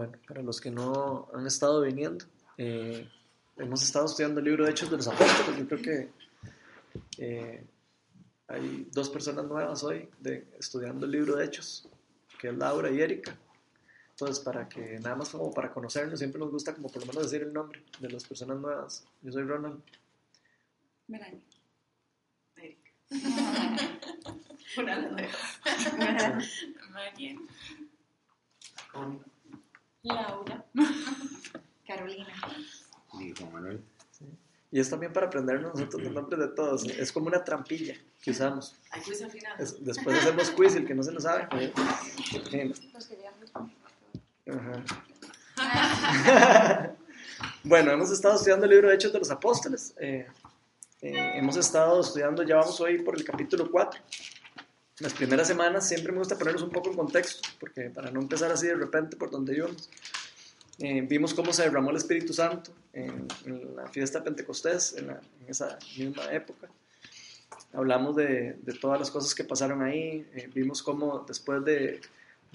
Bueno, para los que no han estado viniendo, eh, hemos estado estudiando el libro de Hechos de los Apóstoles. Yo creo que eh, hay dos personas nuevas hoy de, estudiando el libro de Hechos, que es Laura y Erika. Entonces, para que nada más como para conocernos, siempre nos gusta como por lo menos decir el nombre de las personas nuevas. Yo soy Ronald. Melanie. Erika. Una nueva. María. Laura. Carolina. Y Juan Manuel. Y es también para aprendernos nosotros los nombres de todos. Es como una trampilla que usamos. Hay quiz al final. Es- después hacemos quiz, el que no se lo sabe. Los que ya Ajá. bueno, hemos estado estudiando el libro de Hechos de los Apóstoles. Eh, eh, hemos estado estudiando, ya vamos hoy por el capítulo 4. Las primeras semanas siempre me gusta ponernos un poco en contexto, porque para no empezar así de repente por donde íbamos. Eh, vimos cómo se derramó el Espíritu Santo en, en la fiesta Pentecostés, en, la- en esa misma época. Hablamos de, de todas las cosas que pasaron ahí. eh, vimos cómo después de,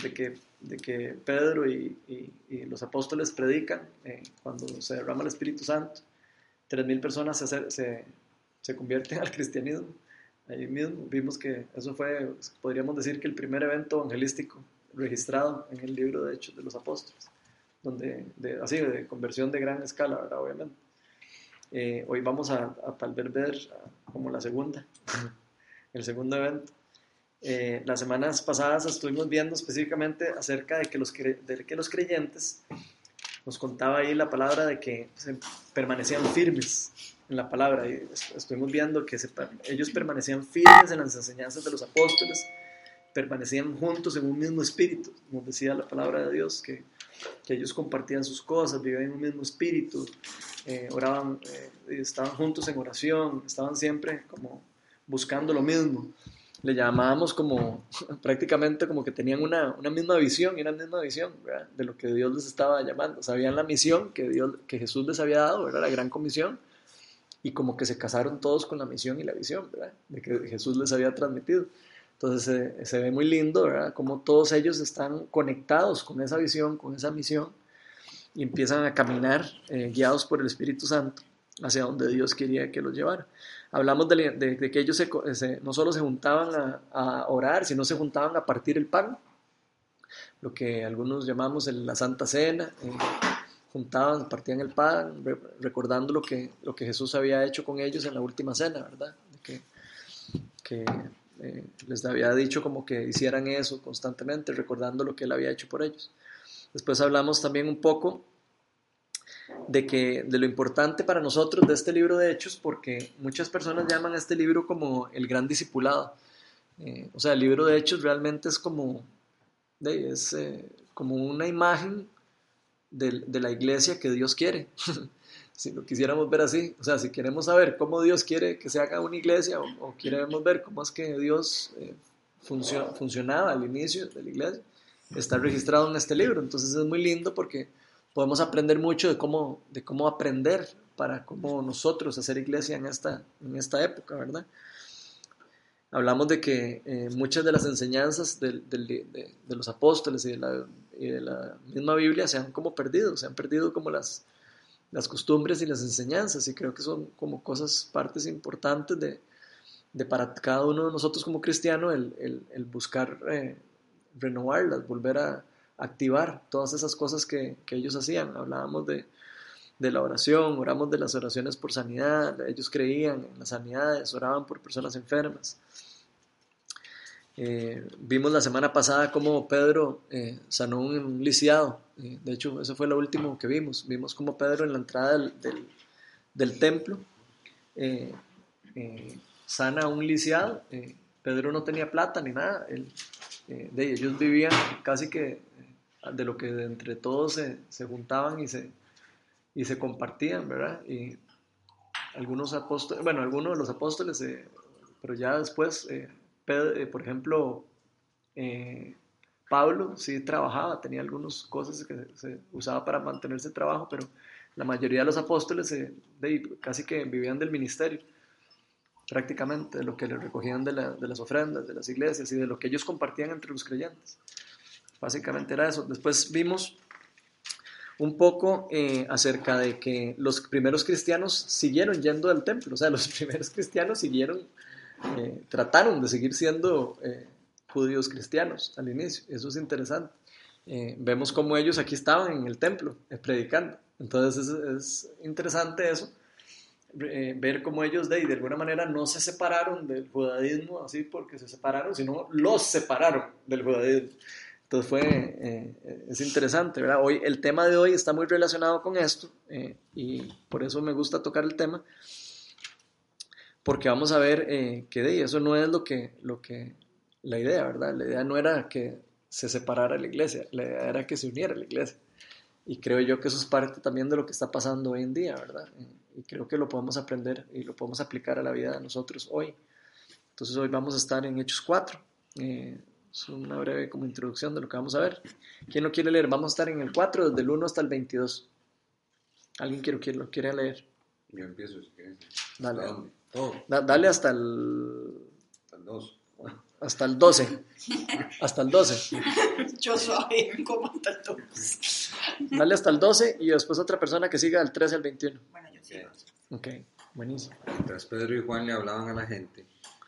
de que, de que Pedro y, y- y los apóstoles predican, eh, cuando se derrama el Espíritu Santo, 3.000 personas se, se, se convierten al cristianismo. Ahí mismo vimos que eso fue, podríamos decir que el primer evento evangelístico registrado en el libro de Hechos de los Apóstoles, donde, de, así, de conversión de gran escala, ¿verdad? Obviamente. Eh, hoy vamos a, a tal vez ver como la segunda, el segundo evento. Eh, las semanas pasadas estuvimos viendo específicamente acerca de que los, de que los creyentes, nos contaba ahí la palabra de que se permanecían firmes en la palabra. Y est- estuvimos viendo que se ellos permanecían firmes en las enseñanzas de los apóstoles, permanecían juntos en un mismo espíritu, como decía la palabra de Dios, que, que ellos compartían sus cosas, vivían en un mismo espíritu, eh, oraban, eh, estaban juntos en oración, estaban siempre como buscando lo mismo. Le llamábamos como prácticamente como que tenían una, una misma visión y una misma visión ¿verdad? de lo que Dios les estaba llamando. Sabían la misión que, Dios, que Jesús les había dado, ¿verdad? la gran comisión, y como que se casaron todos con la misión y la visión ¿verdad? de que Jesús les había transmitido. Entonces se ve muy lindo, ¿verdad? Como todos ellos están conectados con esa visión, con esa misión, y empiezan a caminar eh, guiados por el Espíritu Santo hacia donde Dios quería que los llevara. Hablamos de, que ellos no solo se juntaban a, a orar, sino se juntaban a partir el pan, lo que algunos llamamos el- la Santa Cena. eh, juntaban, partían el pan, re- recordando lo que, lo que Jesús había hecho con ellos en la última cena, ¿verdad? Que, que eh, les había dicho como que hicieran eso constantemente, recordando lo que él había hecho por ellos. Después hablamos también un poco de, que, de lo importante para nosotros de este libro de Hechos, porque muchas personas llaman a este libro como el gran discipulado. Eh, o sea, el libro de Hechos realmente es como, es, eh, como una imagen de, la iglesia que Dios quiere. si lo quisiéramos ver así, o sea, si queremos saber cómo Dios quiere que se haga una iglesia o, queremos ver cómo es que Dios eh, funcio- funcionaba al inicio de la iglesia, está registrado en este libro. Entonces es muy lindo porque podemos aprender mucho de cómo, de cómo aprender para cómo nosotros hacer iglesia en esta, en esta época, ¿verdad? Hablamos de que eh, muchas de las enseñanzas de, los apóstoles y de, la, misma Biblia se han como perdido, se han perdido como las, las costumbres y las enseñanzas y creo que son como cosas, partes importantes de, para cada uno de nosotros como cristiano el, el- el buscar eh, renovarlas, volver a activar todas esas cosas que, que ellos hacían. Hablábamos de, de la oración, oramos de las oraciones por sanidad, ellos creían en las sanidades, oraban por personas enfermas. Eh, vimos la semana pasada cómo Pedro eh, sanó un, lisiado, eh, de hecho eso fue lo último que vimos, vimos cómo Pedro en la entrada del, del, templo eh, sana un lisiado, Pedro no tenía plata ni nada, de ellos vivían casi que de lo que entre todos se, se juntaban y se, y se compartían, ¿verdad? Y algunos apóstoles, bueno, algunos de los apóstoles, eh, pero ya después, eh, Pedro, eh, por ejemplo, eh, Pablo sí trabajaba, tenía algunas cosas que se usaba para mantenerse trabajo, pero la mayoría de los apóstoles eh, de- casi que vivían del ministerio, prácticamente, de lo que le recogían de, la- de las ofrendas, de las iglesias y de lo que ellos compartían entre los creyentes. Básicamente era eso. Después vimos un poco eh, acerca de que los primeros cristianos siguieron yendo al templo, o sea, los primeros cristianos siguieron, eh, trataron de seguir siendo eh, judíos cristianos al inicio, eso es interesante. vemos cómo ellos aquí estaban en el templo predicando, entonces es, es interesante eso ver cómo ellos de, de alguna manera no se separaron del judaísmo así porque se separaron, sino los separaron del judaísmo. Entonces fue, eh, es interesante, ¿verdad? Hoy, el tema de hoy está muy relacionado con esto eh, y por eso me gusta tocar el tema, porque vamos a ver eh, que de eso no es lo que, lo que, la idea, ¿verdad? La idea no era que se separara la iglesia, la idea era que se uniera la iglesia. Y creo yo que eso es parte también de lo que está pasando hoy en día, ¿verdad? Y creo que lo podemos aprender y lo podemos aplicar a la vida de nosotros hoy. Entonces hoy vamos a estar en Hechos 4. Es una breve como introducción de lo que vamos a ver. ¿Quién lo quiere leer? Vamos a estar en el 4, desde el 1 hasta el 22. ¿Alguien quiere, quiere, lo quiere leer? Yo empiezo, si quieres. Dale. dónde? Todo. Da, dale hasta el... Hasta el 2. Hasta el 12. hasta el 12. Yo soy como hasta el 12. Dale hasta el 12 y después otra persona que siga del 13 al 21. Bueno, yo sigo. Ok, buenísimo. Mientras Pedro y Juan le hablaban a la gente,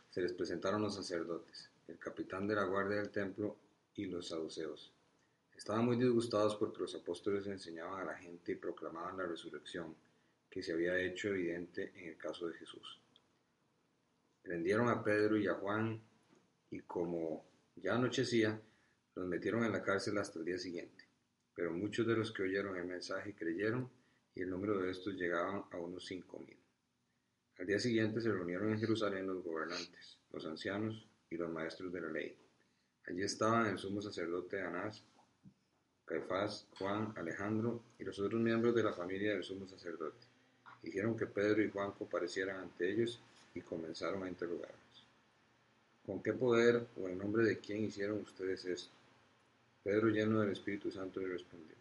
se les presentaron los sacerdotes el capitán de la guardia del templo y los saduceos. Estaban muy disgustados porque los apóstoles enseñaban a la gente y proclamaban la resurrección que se había hecho evidente en el caso de Jesús. Prendieron a Pedro y a Juan y como ya anochecía, los metieron en la cárcel hasta el día siguiente. Pero muchos de los que oyeron el mensaje creyeron y el número de estos llegaban a unos cinco mil. Al día siguiente se reunieron en Jerusalén los gobernantes, los ancianos y los maestros de la ley. Allí estaban el sumo sacerdote Anás, Caifás, Juan, Alejandro y los otros miembros de la familia del sumo sacerdote. Dijeron que Pedro y Juan comparecieran ante ellos y comenzaron a interrogarlos. ¿Con qué poder o en nombre de quién hicieron ustedes esto? Pedro, lleno del Espíritu Santo, le respondió,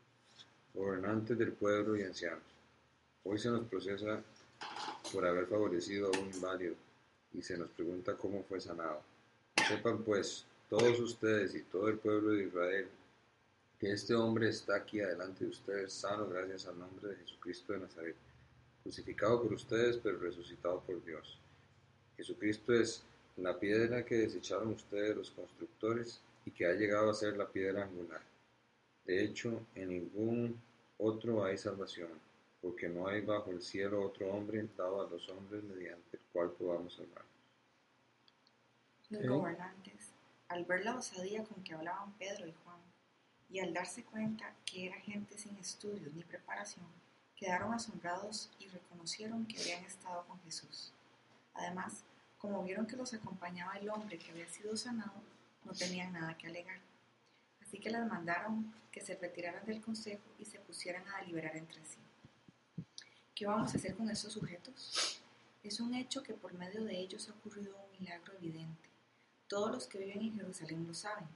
gobernantes del pueblo y ancianos, hoy se nos procesa por haber favorecido a un inválido y se nos pregunta cómo fue sanado. Sepan pues todos ustedes y todo el pueblo de Israel que este hombre está aquí adelante de ustedes sano gracias al nombre de Jesucristo de Nazaret, crucificado por ustedes pero resucitado por Dios. Jesucristo es la piedra que desecharon ustedes los constructores y que ha llegado a ser la piedra angular. De hecho, en ningún otro hay salvación, porque no hay bajo el cielo otro hombre dado a los hombres mediante el cual podamos salvar. Los gobernantes, al ver la osadía con que hablaban Pedro y Juan, y al darse cuenta que era gente sin estudios ni preparación, quedaron asombrados y reconocieron que habían estado con Jesús. Además, como vieron que los acompañaba el hombre que había sido sanado, no tenían nada que alegar. Así que les mandaron que se retiraran del consejo y se pusieran a deliberar entre sí. ¿Qué vamos a hacer con estos sujetos? Es un hecho que por medio de ellos ha ocurrido un milagro evidente todos los que viven en Jerusalén lo saben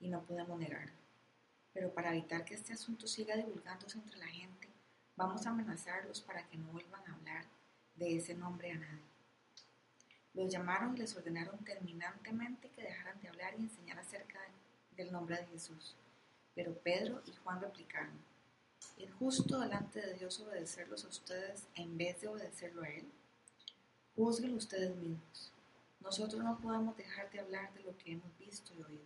y no podemos negarlo. Pero para evitar que este asunto siga divulgándose entre la gente, vamos a amenazarlos para que no vuelvan a hablar de ese nombre a nadie. Los llamaron y les ordenaron terminantemente que dejaran de hablar y enseñar acerca del nombre de Jesús. Pero Pedro y Juan replicaron, ¿es justo delante de Dios obedecerlos a ustedes en vez de obedecerlo a Él? Juzguen ustedes mismos. Nosotros no podemos dejar de hablar de lo que hemos visto y oído.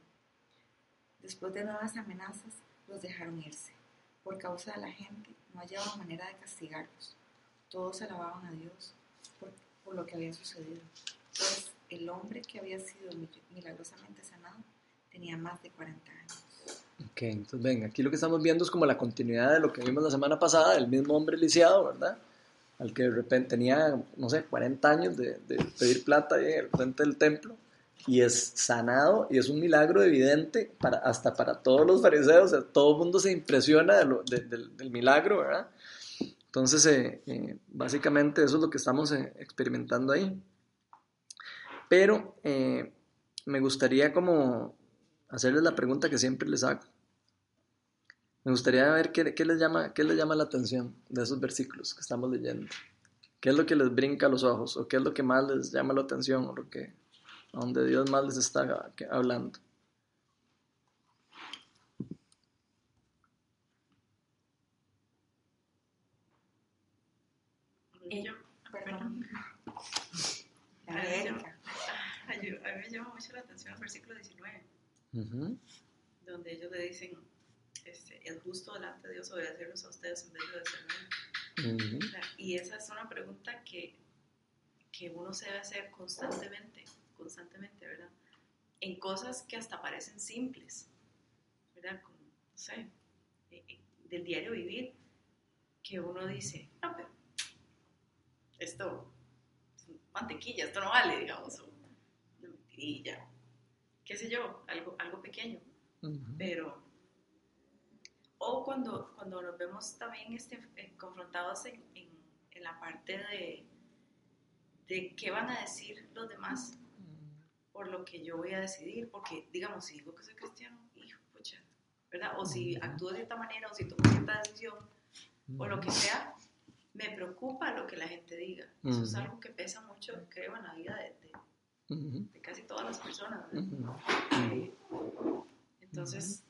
Después de nuevas amenazas, los dejaron irse. Por causa de la gente, no hallaban manera de castigarlos. Todos alababan a Dios por, lo que había sucedido. Pues el hombre que había sido milagrosamente sanado tenía más de 40 años. Ok, entonces venga, aquí lo que estamos viendo es como la continuidad de lo que vimos la semana pasada, el mismo hombre lisiado, ¿verdad? Al que de repente tenía, no sé, 40 años de, pedir plata ahí el frente del templo, y es sanado, y es un milagro evidente para, hasta para todos los fariseos, todo el mundo se impresiona del milagro, ¿verdad? Entonces, eh, eh, básicamente eso es lo que estamos eh, experimentando ahí. Pero me gustaría como hacerles la pregunta que siempre les hago. Me gustaría ver qué, qué, les llama, qué les llama la atención de esos versículos que estamos leyendo. ¿Qué es lo que les brinca a los ojos? ¿O qué es lo que más les llama la atención? ¿O lo que, a donde Dios más les está hablando? Eh, perdón. A mí me llama mucho la atención el versículo 19, uh -huh. donde ellos le dicen, este, es justo delante de Dios obedecerlos a ustedes en vez de obedecerme. Ujú. Y esa es una pregunta que, que uno se debe hacer constantemente, constantemente, ¿verdad? En cosas que hasta parecen simples, ¿verdad? Como, no sé, eh, eh, del diario vivir, que uno dice, ah, pero esto es mantequilla, esto no vale, digamos, o una mentirilla, qué sé yo, algo, algo pequeño, Ujú. pero o cuando, cuando nos vemos también este, eh, confrontados en, en, en la parte de, de qué van a decir los demás por lo que yo voy a decidir, porque digamos, si digo que soy cristiano, hijo, pucha, ¿verdad? O si actúo de cierta manera, o si tomo cierta decisión, o lo que sea, me preocupa lo que la gente diga. Eso es algo que pesa mucho, creo, en la vida de, de- de casi todas las personas, ¿verdad? Ujú. Eh, Entonces,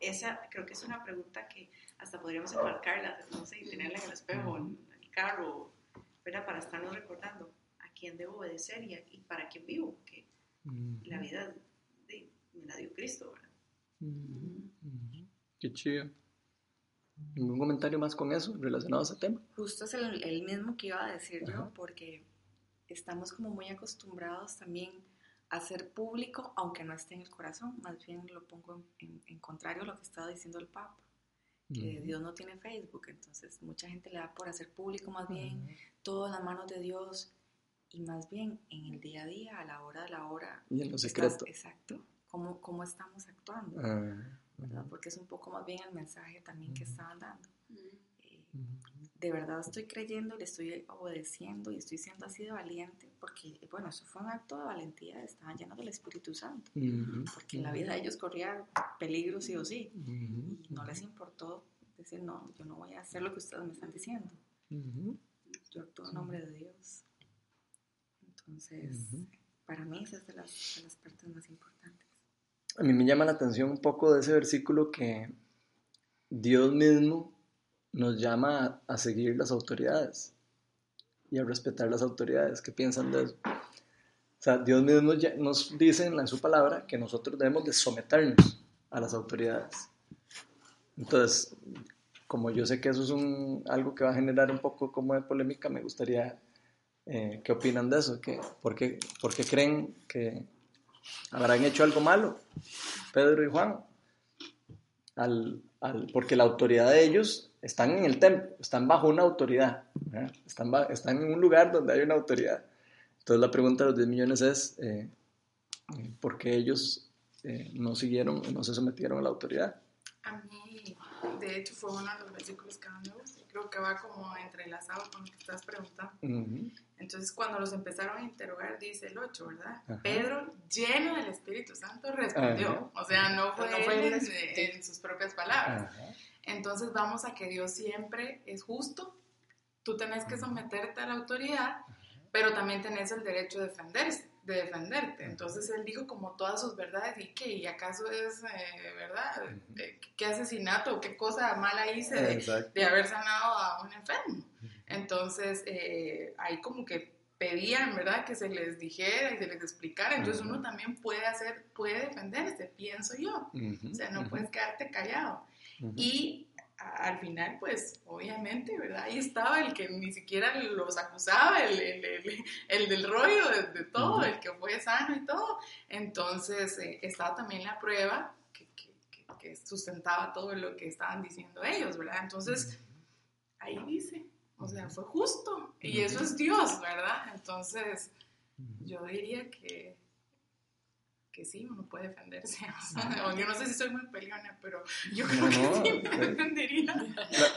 esa creo que es una pregunta que hasta podríamos enmarcarla, no sé, y tenerla en el espejo, en el carro, ¿verdad? Para estarnos recordando a quién debo obedecer y, a- y para quién vivo, que la vida de- me la dio Cristo, ¿verdad? Qué chido. ¿Ningún comentario más con eso relacionado a ese tema? Justo es el, el mismo que iba a decir yo, Ajá. porque estamos como muy acostumbrados también hacer público, aunque no esté en el corazón, más bien lo pongo en, en- en contrario a lo que estaba diciendo el Papa, que. Dios no tiene Facebook, entonces mucha gente le da por hacer público más bien todo en las manos de Dios y más bien en el día a día, a la hora de la hora. Y en lo secreto. exacto, cómo, cómo estamos actuando, Ah, ¿verdad? Porque es un poco más bien el mensaje también que estaban dando. Eh. De verdad estoy creyendo, le estoy obedeciendo y estoy siendo así de valiente, porque, bueno, eso fue un acto de valentía, estaban llenos del Espíritu Santo, porque en la vida de ellos corría peligro sí o sí, y no les importó decir, no, yo no voy a hacer lo que ustedes me están diciendo, Ujú. yo actúo en nombre de Dios. Entonces, para mí esa es de las, de las partes más importantes. A mí me llama la atención un poco de ese versículo que Dios mismo nos llama a, seguir las autoridades y a respetar las autoridades. ¿Qué piensan de eso? O sea, Dios mismo nos dice en, su palabra que nosotros debemos de someternos a las autoridades. Entonces, como yo sé que eso es algo que va a generar un poco como de polémica, me gustaría, eh, ¿qué opinan de eso? ¿Qué, por, qué, por qué creen que habrán hecho algo malo, Pedro y Juan? Porque la autoridad de ellos están en el templo, están bajo una autoridad, ¿verdad? están, están en un lugar donde hay una autoridad. Entonces la pregunta de los 10 millones es, eh, ¿por qué ellos eh, no siguieron, no se sometieron a la autoridad? A mí, de hecho, fue uno de los versículos que más me gusta. Creo que va como entrelazado con lo que estás preguntando. Ujú, Entonces, cuando los empezaron a interrogar, dice el 8, ¿verdad? Ajá. Pedro, lleno del Espíritu Santo, respondió. O sea, no fue, No fue él en, en sus propias palabras. Ajá. Entonces, vamos a que Dios siempre es justo. Tú tenés que someterte a la autoridad, pero también tenés el derecho de defenderse de defenderte. Entonces él dijo como todas sus verdades y que, ¿y acaso es eh, verdad? Eh, ¿Qué asesinato? ¿Qué cosa mala hice de, haber sanado a un enfermo? Entonces eh, ahí como que pedían, ¿verdad? Que se les dijera y se les explicara. Entonces uno también puede hacer, puede defenderse, pienso yo. Ujú, O sea, no ujú, puedes quedarte callado. Y a- al final, pues, obviamente, ¿verdad? Ahí estaba el que ni siquiera los acusaba, el, el, el- el del rollo de, de todo, el que fue sano y todo. Entonces, eh, estaba también la prueba que, que- que- que sustentaba todo lo que estaban diciendo ellos, ¿verdad? Entonces, ahí dice, o sea, fue justo. Y eso es Dios, ¿verdad? Entonces, yo diría que, que sí, uno puede defenderse. O sea, yo no sé si soy muy peleona, pero yo creo No, que sí me defendería.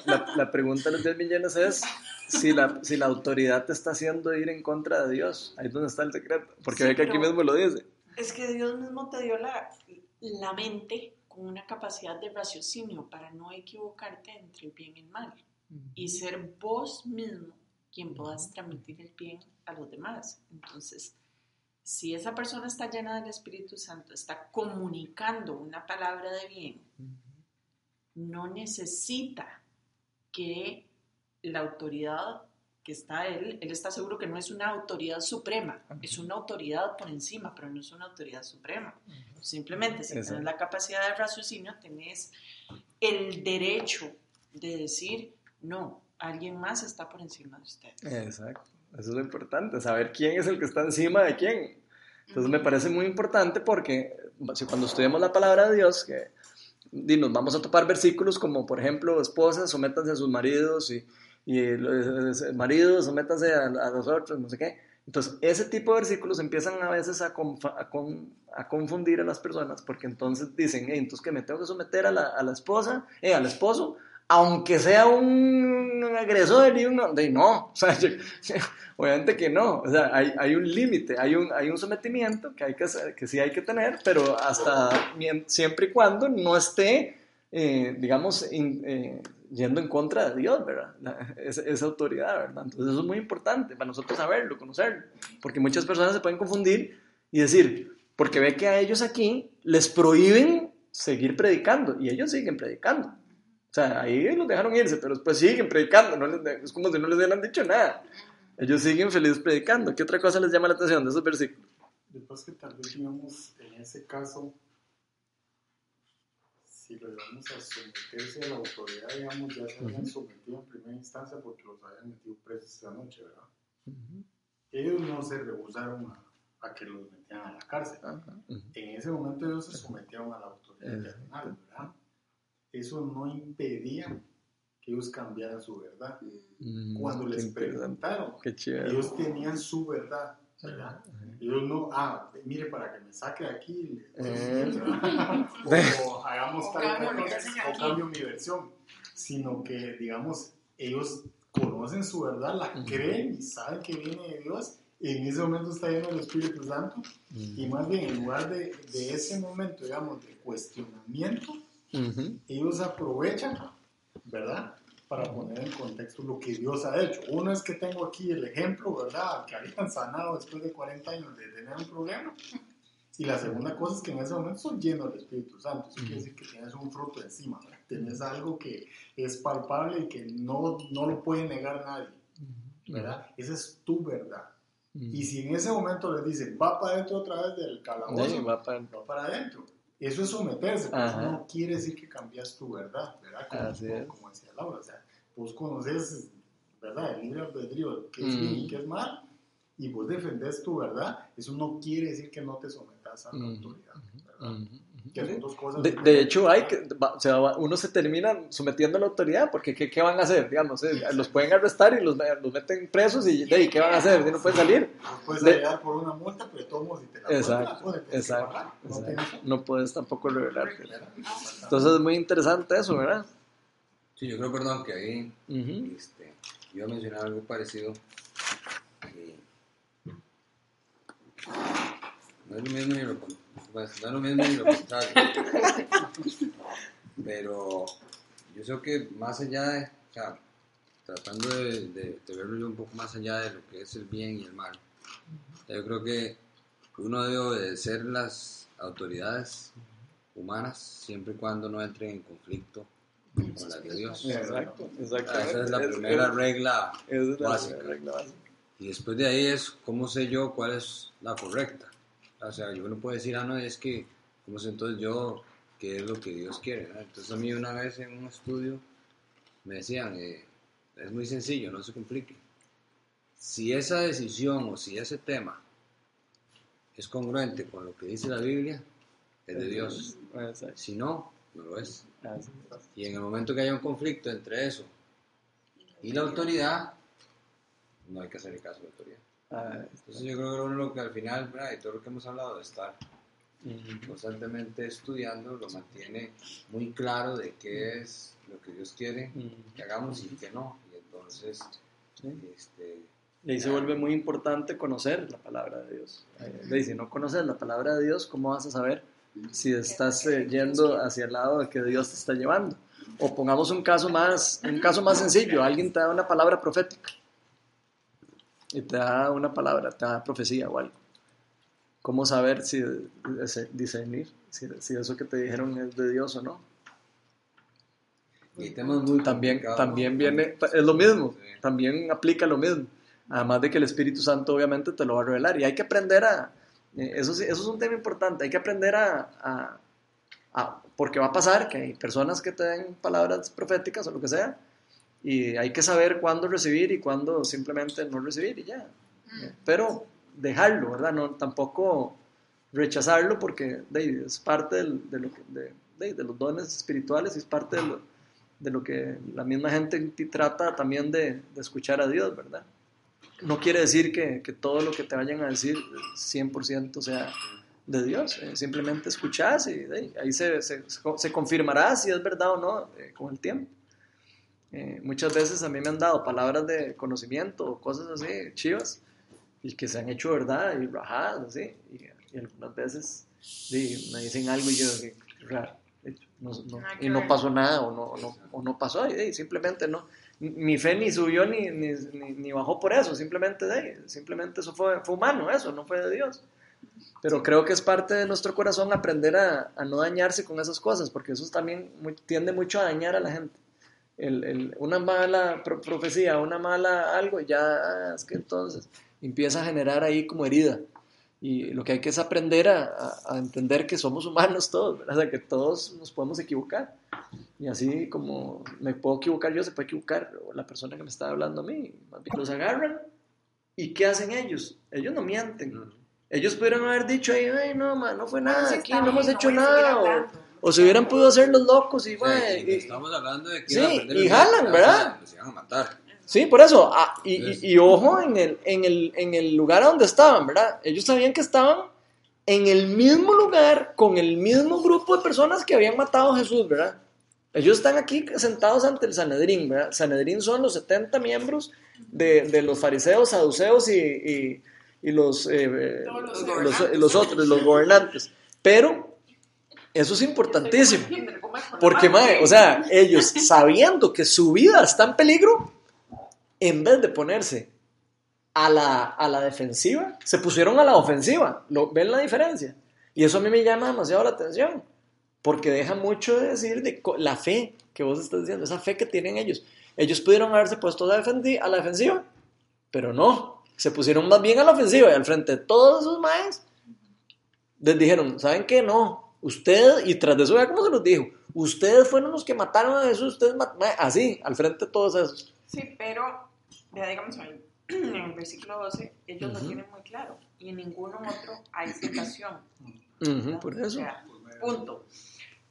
La, la- la pregunta de los 10 millones es si la, si la autoridad te está haciendo ir en contra de Dios. Ahí es donde está el secreto. Porque Sí, ve que aquí mismo lo dice. Es que Dios mismo te dio la, la mente con una capacidad de raciocinio para no equivocarte entre el bien y el mal y ser vos mismo quien puedas transmitir el bien a los demás. Entonces, si esa persona está llena del Espíritu Santo, está comunicando una palabra de bien, no necesita que la autoridad que está él, él está seguro que no es una autoridad suprema, es una autoridad por encima, pero no es una autoridad suprema. Simplemente si tienes la capacidad de raciocinio, tenés el derecho de decir, no, alguien más está por encima de ustedes. Exacto. Eso es lo importante, saber quién es el que está encima de quién. Entonces me parece muy importante porque si cuando estudiamos la palabra de Dios, que nos vamos a topar versículos como, por ejemplo, esposas, sométanse a sus maridos y, y los maridos, sométanse a, a los otros, no sé qué. Entonces, ese tipo de versículos empiezan a veces a, confa- a, con- a confundir a las personas porque entonces dicen, "Ey, entonces que me tengo que someter a la, a la esposa, eh, al esposo, aunque sea un agresor y un... No, o sea, yo- obviamente que no, o sea, hay, hay un límite, hay un, hay un sometimiento que, hay que, hacer- que sí hay que tener, pero hasta siempre y cuando no esté, eh, digamos, in- eh, yendo en contra de Dios, ¿verdad? La- esa, esa autoridad, ¿verdad? Entonces eso es muy importante para nosotros saberlo, conocerlo, porque muchas personas se pueden confundir y decir, porque ve que a ellos aquí les prohíben seguir predicando y ellos siguen predicando. O sea, ahí los dejaron irse, pero después siguen predicando, no les es como si no les hubieran dicho nada. Ellos siguen felices predicando. ¿Qué otra cosa les llama la atención de esos versículos? Después que tal vez, digamos, en ese caso, si lo llevamos a someterse a la autoridad, digamos, ya se habían sometido en primera instancia porque los habían metido presos esa noche, ¿verdad? Ellos no se rehusaron a, a que los metieran a la cárcel. Ajá. En ese momento ellos se sometieron a la autoridad terrenal, ¿verdad? Eso no impedía que ellos cambiaran su verdad. Mm, Cuando les preguntaron, ellos tenían su verdad, ¿verdad? Ellos no, ah, mire, para que me saque de aquí, Eh. o, hagamos O tal cambio cosa, o cambio mi versión, sino que, digamos, ellos conocen su verdad, la Ujú. creen y saben que viene de Dios, y en ese momento está lleno del Espíritu Santo, y más bien en lugar de, de ese momento, digamos, de cuestionamiento, Ujú. ellos aprovechan, ¿verdad? Para poner en contexto lo que Dios ha hecho. Uno es que tengo aquí el ejemplo, ¿verdad? Que habían sanado después de 40 años de tener un problema. Y la segunda cosa es que en ese momento son llenos del Espíritu Santo. Eso quiere decir que tienes un fruto encima, ¿verdad? Tienes algo que es palpable y que no, no lo puede negar nadie, ¿verdad? Esa es tu verdad. Y si en ese momento les dicen, va para adentro otra vez del calabozo, Sí, va para- va para adentro. Eso es someterse, pero eso no quiere decir que cambias tu verdad, ¿verdad? Como, Así como- decía Laura, o sea, vos conoces, ¿verdad? El libre albedrío, qué es bien y qué es mal, y vos defendés tu verdad, eso no quiere decir que no te sometas a la autoridad, ¿verdad? Que son dos cosas De, de hecho, hay que, va- o sea, uno se termina sometiendo a la autoridad, porque ¿qué, qué van a hacer? Digamos, eh, los pueden arrestar y los, los meten presos y de ¿qué van a hacer? Si no pueden salir. Vos puedes de- ayudar por una multa, pero todos si te la Exacto, tienes que exacto, pagar, no exacto. No puedes tampoco revelarte. Entonces es muy interesante eso, ¿verdad? Sí, yo creo, perdón, que ahí Ujú. este, iba a mencionar algo parecido. no es lo mismo ni lo, con- pues, no es lo mismo ni lo contrario. Pero yo creo que más allá de, o sea, tratando de, de- de verlo yo un poco más allá de lo que es el bien y el mal, yo creo que uno debe obedecer las autoridades humanas siempre y cuando no entren en conflicto con las de Dios. Exacto, Ah, exactamente. Esa es la primera es- regla esa es la básica. primera regla básica. Y después de ahí es cómo sé yo cuál es la correcta. O sea, yo no puedo decir, ah, no, es que, ¿cómo sé entonces yo qué es lo que Dios quiere? Entonces a mí una vez en un estudio me decían, eh, es muy sencillo, no se complique. Si esa decisión o si ese tema es congruente con lo que dice la Biblia, es de Dios. Si no, no lo es. Y en el momento que haya un conflicto entre eso y la autoridad, no hay que hacerle caso a la autoridad. Ah, Entonces yo creo que uno lo que al final, ¿verdad? y todo lo que hemos hablado de estar constantemente estudiando, lo mantiene muy claro de qué es lo que Dios quiere que hagamos y qué no. Y entonces, Sí. este, Y ahí se vuelve muy importante conocer la palabra de Dios. Eh, y si no conoces la palabra de Dios, ¿cómo vas a saber si estás eh, yendo hacia el lado de que Dios te está llevando? O pongamos un caso más, un caso más sencillo. Alguien te da una palabra profética y te da una palabra, te da profecía o algo. ¿Cómo saber si discernir si, si eso que te dijeron es de Dios o no? Y temas muy también, también viene, es lo mismo, también aplica lo mismo. Además de que el Espíritu Santo obviamente te lo va a revelar. Y hay que aprender a, eh, eso, sí- eso es un tema importante, hay que aprender a, a- a- porque va a pasar que hay personas que te den palabras proféticas o lo que sea, y hay que saber cuándo recibir y cuándo simplemente no recibir y ya. Mm. Pero dejarlo, ¿verdad? No, tampoco rechazarlo porque de, es parte del- de, lo que- de- de los dones espirituales y es parte de lo, de lo que la misma gente trata también de, de escuchar a Dios, ¿verdad? No quiere decir que, que todo lo que te vayan a decir 100% sea de Dios, eh, simplemente escuchás y ahí se, se, se confirmará si es verdad o no eh, con el tiempo. Eh, muchas veces a mí me han dado palabras de conocimiento o cosas así, chivas, y que se han hecho verdad y rajadas, así, y, y algunas veces sí, me dicen algo y yo, qué raro, no- no- Nada que y no pasó nada o no, no, o no pasó, y, simplemente no. Mi fe ni subió ni, ni, ni, bajó por eso, simplemente de simplemente eso fue, fue humano, eso, no fue de Dios. Pero creo que es parte de nuestro corazón aprender a, a no dañarse con esas cosas, porque eso también muy- tiende mucho a dañar a la gente. El, el- una mala pro- profecía, una mala algo, ya ah, es que entonces empieza a generar ahí como herida. Y lo que hay que es aprender a, a- a entender que somos humanos todos, ¿verdad? O sea, que todos nos podemos equivocar. Y así como me puedo equivocar yo, se puede equivocar la persona que me está hablando a mí. Más bien, Los agarran y ¿qué hacen ellos? Ellos no mienten. Ellos pudieron haber dicho ahí, ay, no, ma, no fue nada, Sí, aquí no hemos hecho seguir nada. O, se hubieran podido hacer los locos y, Sí, ma, y y- estamos hablando de que sí, y el jalan, ¿verdad? o sea, los iban a matar. Sí, por eso. ah, y, y- Entonces- y ojo en el, en, el, en el lugar a donde estaban, ¿verdad? Ellos sabían que estaban en el mismo lugar con el mismo grupo de personas que habían matado a Jesús, ¿verdad? Ellos están aquí sentados ante el Sanedrín, ¿verdad? Sanedrín son los 70 miembros de, de los fariseos, saduceos y, y- y los, eh, los los, los otros, los gobernantes. Pero eso es importantísimo. Porque, mae, o sea, ellos sabiendo que su vida está en peligro, en vez de ponerse a la, a la defensiva, se pusieron a la ofensiva. ¿Lo, ¿Ven la diferencia? Y eso a mí me llama demasiado la atención, porque deja mucho de decir de la fe que vos estás diciendo, esa fe que tienen ellos. Ellos pudieron haberse puesto a la defensiva, pero no, se pusieron más bien a la ofensiva y al frente de todos esos maes, les dijeron, ¿saben qué? No, ustedes, y tras de eso, vea cómo se los dijo, ustedes fueron los que mataron a Jesús, ustedes mat- mae, así, al frente de todos esos. Sí, pero, vea, digamos, ahí, en el versículo 12, ellos Ujú. lo tienen muy claro. Y en ninguno otro hay salvación. Ujú, ¿no? por O eso. sea, punto.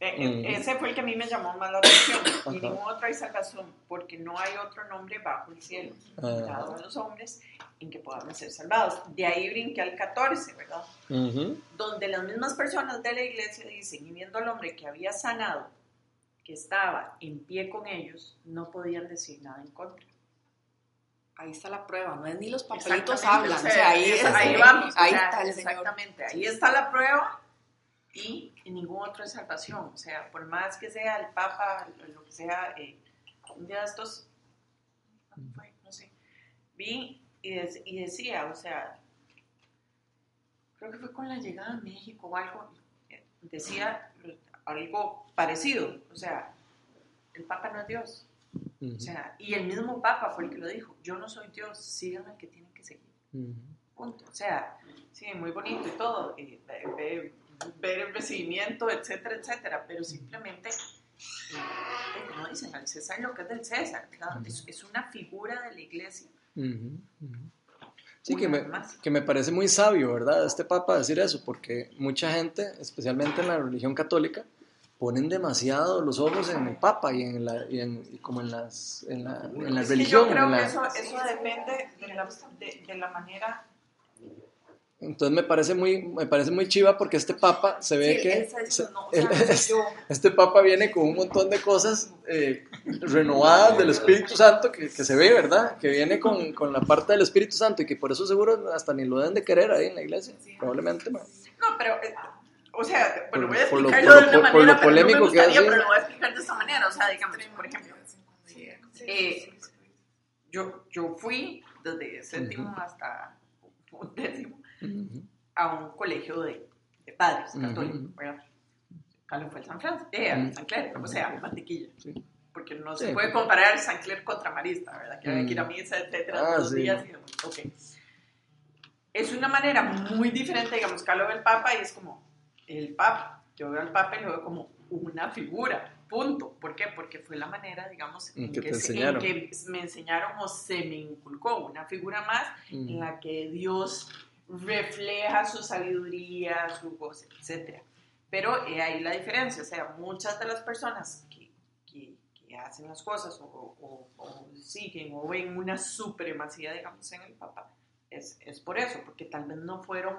Eh, Ujú. Ese fue el que a mí me llamó más la atención. Y Ajá. ningún otro hay salvación, porque no hay otro nombre bajo el cielo, Ajá. dado a los hombres, en que podamos ser salvados. De ahí brinqué al 14, ¿verdad? Ujú. donde las mismas personas de la iglesia dicen, y viendo al hombre que había sanado, que estaba en pie con ellos, no podían decir nada en contra. Ahí está la prueba, no es ni los papelitos hablan, o sea, ahí, es- ahí vamos, ahí o sea, está el exactamente, Exactamente, ahí está la prueba y ningún otro es salvación, o sea, por más que sea el Papa, lo que sea, eh, un día de estos, no sé, vi y, dec- y decía, o sea, creo que fue con la llegada a México o algo, decía algo parecido, o sea, el Papa no es Dios, Ujú. o sea, y el mismo Papa fue el que lo dijo, yo no soy Dios, sigan al que tienen que seguir, Ujú. punto, o sea, sí, muy bonito y todo, ve- ver el recibimiento, etcétera, etcétera, pero simplemente, eh, como dicen, al César lo que es del César, ¿verdad? es, es una figura de la iglesia. Sí, que me, que me parece muy sabio, ¿verdad? Este papa decir eso, porque mucha gente, especialmente en la religión católica, ponen demasiado los ojos en el papa y en la, y en, y como en las, en la, en la religión. yo creo en la- que eso, eso depende de la, de, de la manera Entonces me parece muy, me parece muy chiva porque este papa se ve Sí, que él está diciendo, se- no, o sea, él- no soy yo. este papa viene con un montón de cosas eh, renovadas del Espíritu Santo que, que se ve, ¿verdad? Que viene con, con la parte del Espíritu Santo y que por eso seguro hasta ni lo deben de querer ahí en la iglesia, probablemente. ma. No, pero, eh, o sea, bueno, Por- voy a por lo- explicarlo por lo- de una por- por lo manera, pero no me polémico que gustaría, es, sí. pero lo voy a explicar de esta manera. O sea, digamos, por ejemplo, eh, yo, yo fui desde séptimo hasta un Ujú. a un colegio de, de padres católicos, ¿verdad? Carlos fue el San Francisco, eh. San Claro, o sea, mantequilla. Sí. porque no Sí. se puede comparar San Clair contra Marista, ¿verdad? Que hay que ir a misa, etcétera, Ah, todos los sí. días y. Es una manera muy diferente, digamos, que lo ve el Papa y es como el Papa. Yo veo al Papa y lo veo como una figura, punto. ¿Por qué? Porque fue la manera, digamos, En en, que que, se- en que me enseñaron o se me inculcó una figura más en Mm. la que Dios refleja su sabiduría, su goce, etc. Pero he ahí la diferencia, o sea, muchas de las personas que, que- que hacen las cosas o, o- o siguen o ven una supremacía, digamos, en el Papa, es, es por eso, porque tal vez no fueron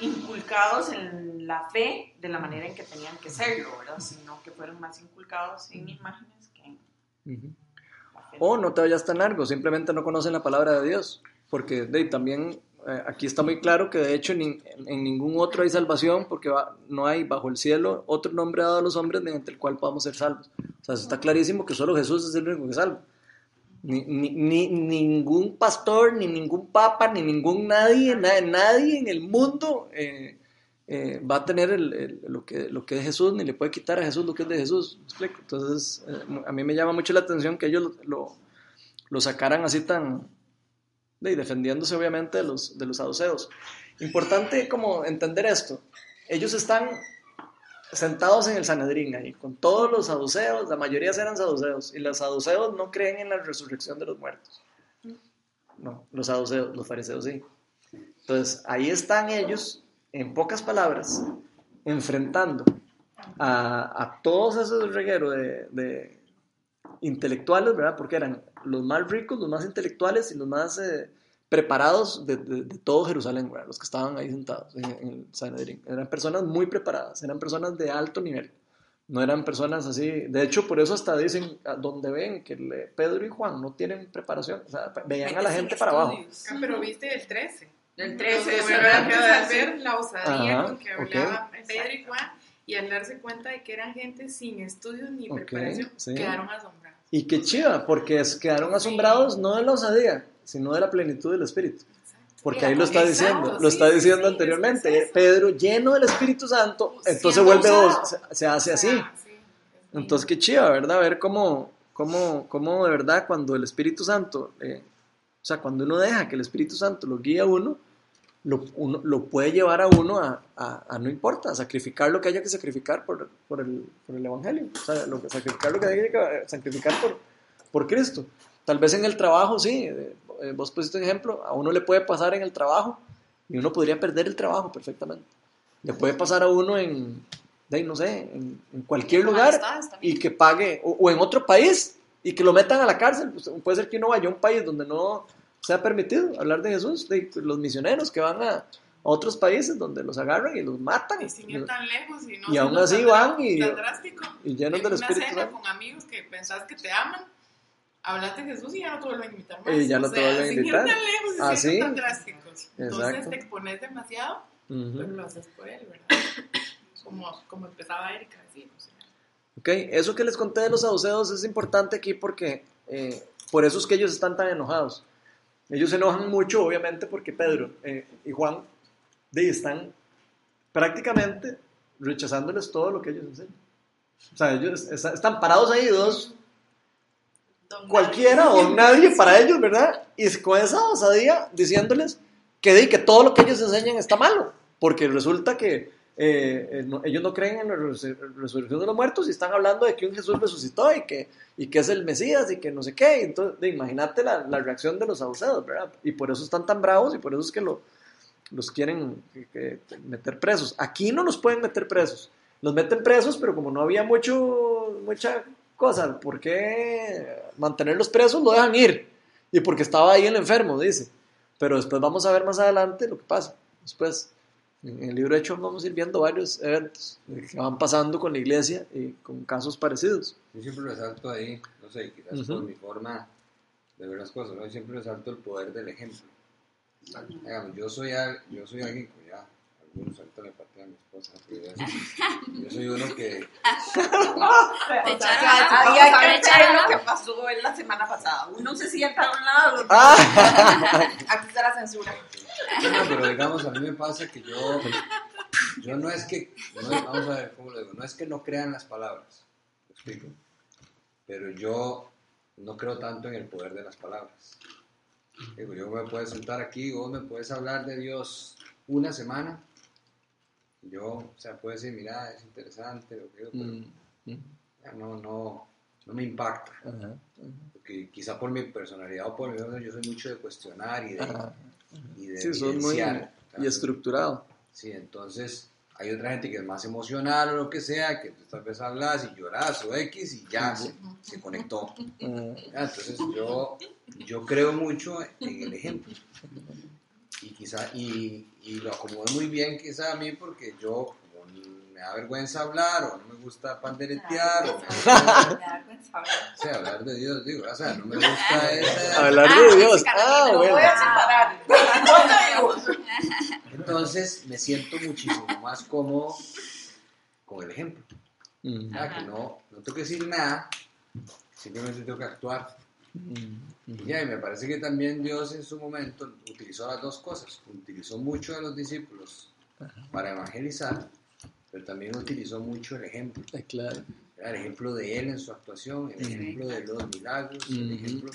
inculcados en la fe de la manera en que tenían que serlo, ¿verdad? Sino que fueron más inculcados en imágenes que en. O no te vayas tan largo, simplemente no conocen la palabra de Dios. Porque de, también eh, aquí está muy claro que de hecho en, en ningún otro hay salvación porque va- no hay bajo el cielo otro nombre dado a los hombres mediante el cual podamos ser salvos. O sea, está clarísimo que solo Jesús es el único que salva. Ni, ni- ni- ningún pastor, ni ningún papa, ni ningún nadie, na- nadie en el mundo eh, eh, va a tener el- el- lo, que, lo que es Jesús, ni le puede quitar a Jesús lo que es de Jesús. Entonces, eh, a mí me llama mucho la atención que ellos lo, lo- lo sacaran así tan, de, y defendiéndose obviamente de los, de los saduceos. Importante como entender esto. Ellos están sentados en el Sanedrín ahí, con todos los saduceos, la mayoría eran saduceos, y los saduceos no creen en la resurrección de los muertos. No, los saduceos, los fariseos sí. Entonces, ahí están ellos, en pocas palabras, enfrentando a, a todos esos regueros de, de intelectuales, ¿verdad? Porque eran los más ricos, los más intelectuales y los más eh, preparados de, de- de todo Jerusalén, ¿verdad? Los que estaban ahí sentados en, en el Sanedrín. Eran personas muy preparadas, eran personas de alto nivel. No eran personas así. De hecho, por eso hasta dicen, donde ven que le- Pedro y Juan no tienen preparación. O sea, veían a la gente para abajo. Ah, pero viste el 13. El Pero 13, de eso verdad era que que al ver la osadía Ajá, con que hablaba Pedro y Juan y al darse cuenta de que eran gente sin estudios ni Ok, preparación, sí. quedaron asombrados. Y qué chiva, porque es- quedaron asombrados no de la osadía, sino de la plenitud del Espíritu. Porque ahí lo está diciendo, lo está diciendo anteriormente. Pedro, lleno del Espíritu Santo, entonces vuelve dos, se, hace así. es Entonces, qué chiva, ¿verdad? Ver cómo, cómo, cómo de verdad cuando el Espíritu Santo, eh, o sea, cuando uno deja que el Espíritu Santo lo guíe a uno, lo, uno- lo puede llevar a uno a, a- a no importa, a sacrificar lo que haya que sacrificar por, por, el, por el Evangelio, o sea, lo sacrificar lo que haya que sacrificar por, por Cristo. Tal vez en el trabajo, sí, eh, vos pusiste un ejemplo, a uno le puede pasar en el trabajo y uno podría perder el trabajo perfectamente. Le puede pasar a uno en, de no sé, en, en cualquier lugar y que pague, o, o en otro país y que lo metan a la cárcel. Pues, puede ser que uno vaya a un país donde no sea permitido hablar de Jesús, de los misioneros que van a, otros países donde los agarran y los matan Y sin ir tan lejos y no Y aún así van y- drástico. y llenos en del una Espíritu cena Santo. con amigos que pensás que te aman, hablaste de Jesús y ya no te vuelven a invitar más. Y ya no O te sea, vuelven a sin invitar. ir tan lejos y Ah, ¿sí? tan drásticos. Entonces Exacto. te expones demasiado, Ujú. pero lo haces por él, ¿verdad? Como, como empezaba Erika a decir. o sea. Ok, eso que les conté de los saduceos es importante aquí porque eh, por eso es que ellos están tan enojados. Ellos se enojan mucho, obviamente, porque Pedro eh, y Juan de, están prácticamente rechazándoles todo lo que ellos enseñan. O sea, ellos está- están parados ahí dos, Don cualquiera nadie. o nadie para ellos, ¿verdad? Y con esa osadía diciéndoles que, di, que todo lo que ellos enseñan está malo, porque resulta que eh, eh, ellos no creen en la resur- resurrección de los muertos y están hablando de que un Jesús resucitó y que, y que es el Mesías y que no sé qué. Entonces, imagínate la, la reacción de los saduceos, ¿verdad? Y por eso están tan bravos y por eso es que lo, los quieren meter presos. Aquí no los pueden meter presos. Los meten presos, pero como no había mucho, mucha cosa, ¿por qué mantenerlos presos? Lo dejan ir. Y porque estaba ahí el enfermo, dice. Pero después vamos a ver más adelante lo que pasa. Después, en el libro de Hechos vamos a ir viendo varios eventos que van pasando con la iglesia y con casos parecidos. Yo siempre resalto ahí, no sé, quizás Ujú. por mi forma de ver las cosas, ¿no? Yo siempre resalto el poder del ejemplo. Digamos, yo soy, al- yo soy alguien que ya, algunos ahorita le patean a mi esposa, yo soy uno que, Te O sea, echaron ya, a- vamos te a ver echaron lo que pasó en la semana pasada. Uno se sienta a un lado. Ah. Aquí está la censura. No, pero digamos, a mí me pasa que yo, yo no es que, no vamos a ver cómo lo digo, no es que no crean las palabras, ¿me explico? pero yo no creo tanto en el poder de las palabras. Digo, yo me puedo sentar aquí, vos me puedes hablar de Dios una semana, yo, o sea, puedo decir, mira, es interesante lo que digo, pero Mm, mm, ya no, no, no me impacta. ajá, Porque quizá por mi personalidad o por mi yo soy mucho de cuestionar y de. Y de Sí, son muy y estructurado. Sí, entonces hay otra gente que es más emocional o lo que sea, que tú tal vez hablas y lloras o X y ya se, se conectó. Entonces yo, yo creo mucho en el ejemplo. Y quizá, y, y lo acomodo muy bien quizá a mí porque yo da vergüenza hablar o no me gusta panderetear o, Me da vergüenza hablar. o sea, hablar de Dios, digo, o sea, no me gusta esa... Hablar Ah, de Dios. Ah, Carolina, bueno. Voy a separar. Entonces me siento muchísimo más cómodo con el ejemplo. Mm, Ya, que no, no tengo que decir nada, simplemente tengo que actuar. mm, Y ya, y me parece que también Dios en su momento utilizó las dos cosas. Utilizó mucho a los discípulos para evangelizar, pero también utilizó mucho el ejemplo. ah, claro. El ejemplo de él en su actuación, el Ujú. ejemplo de los milagros, el Ujú. ejemplo.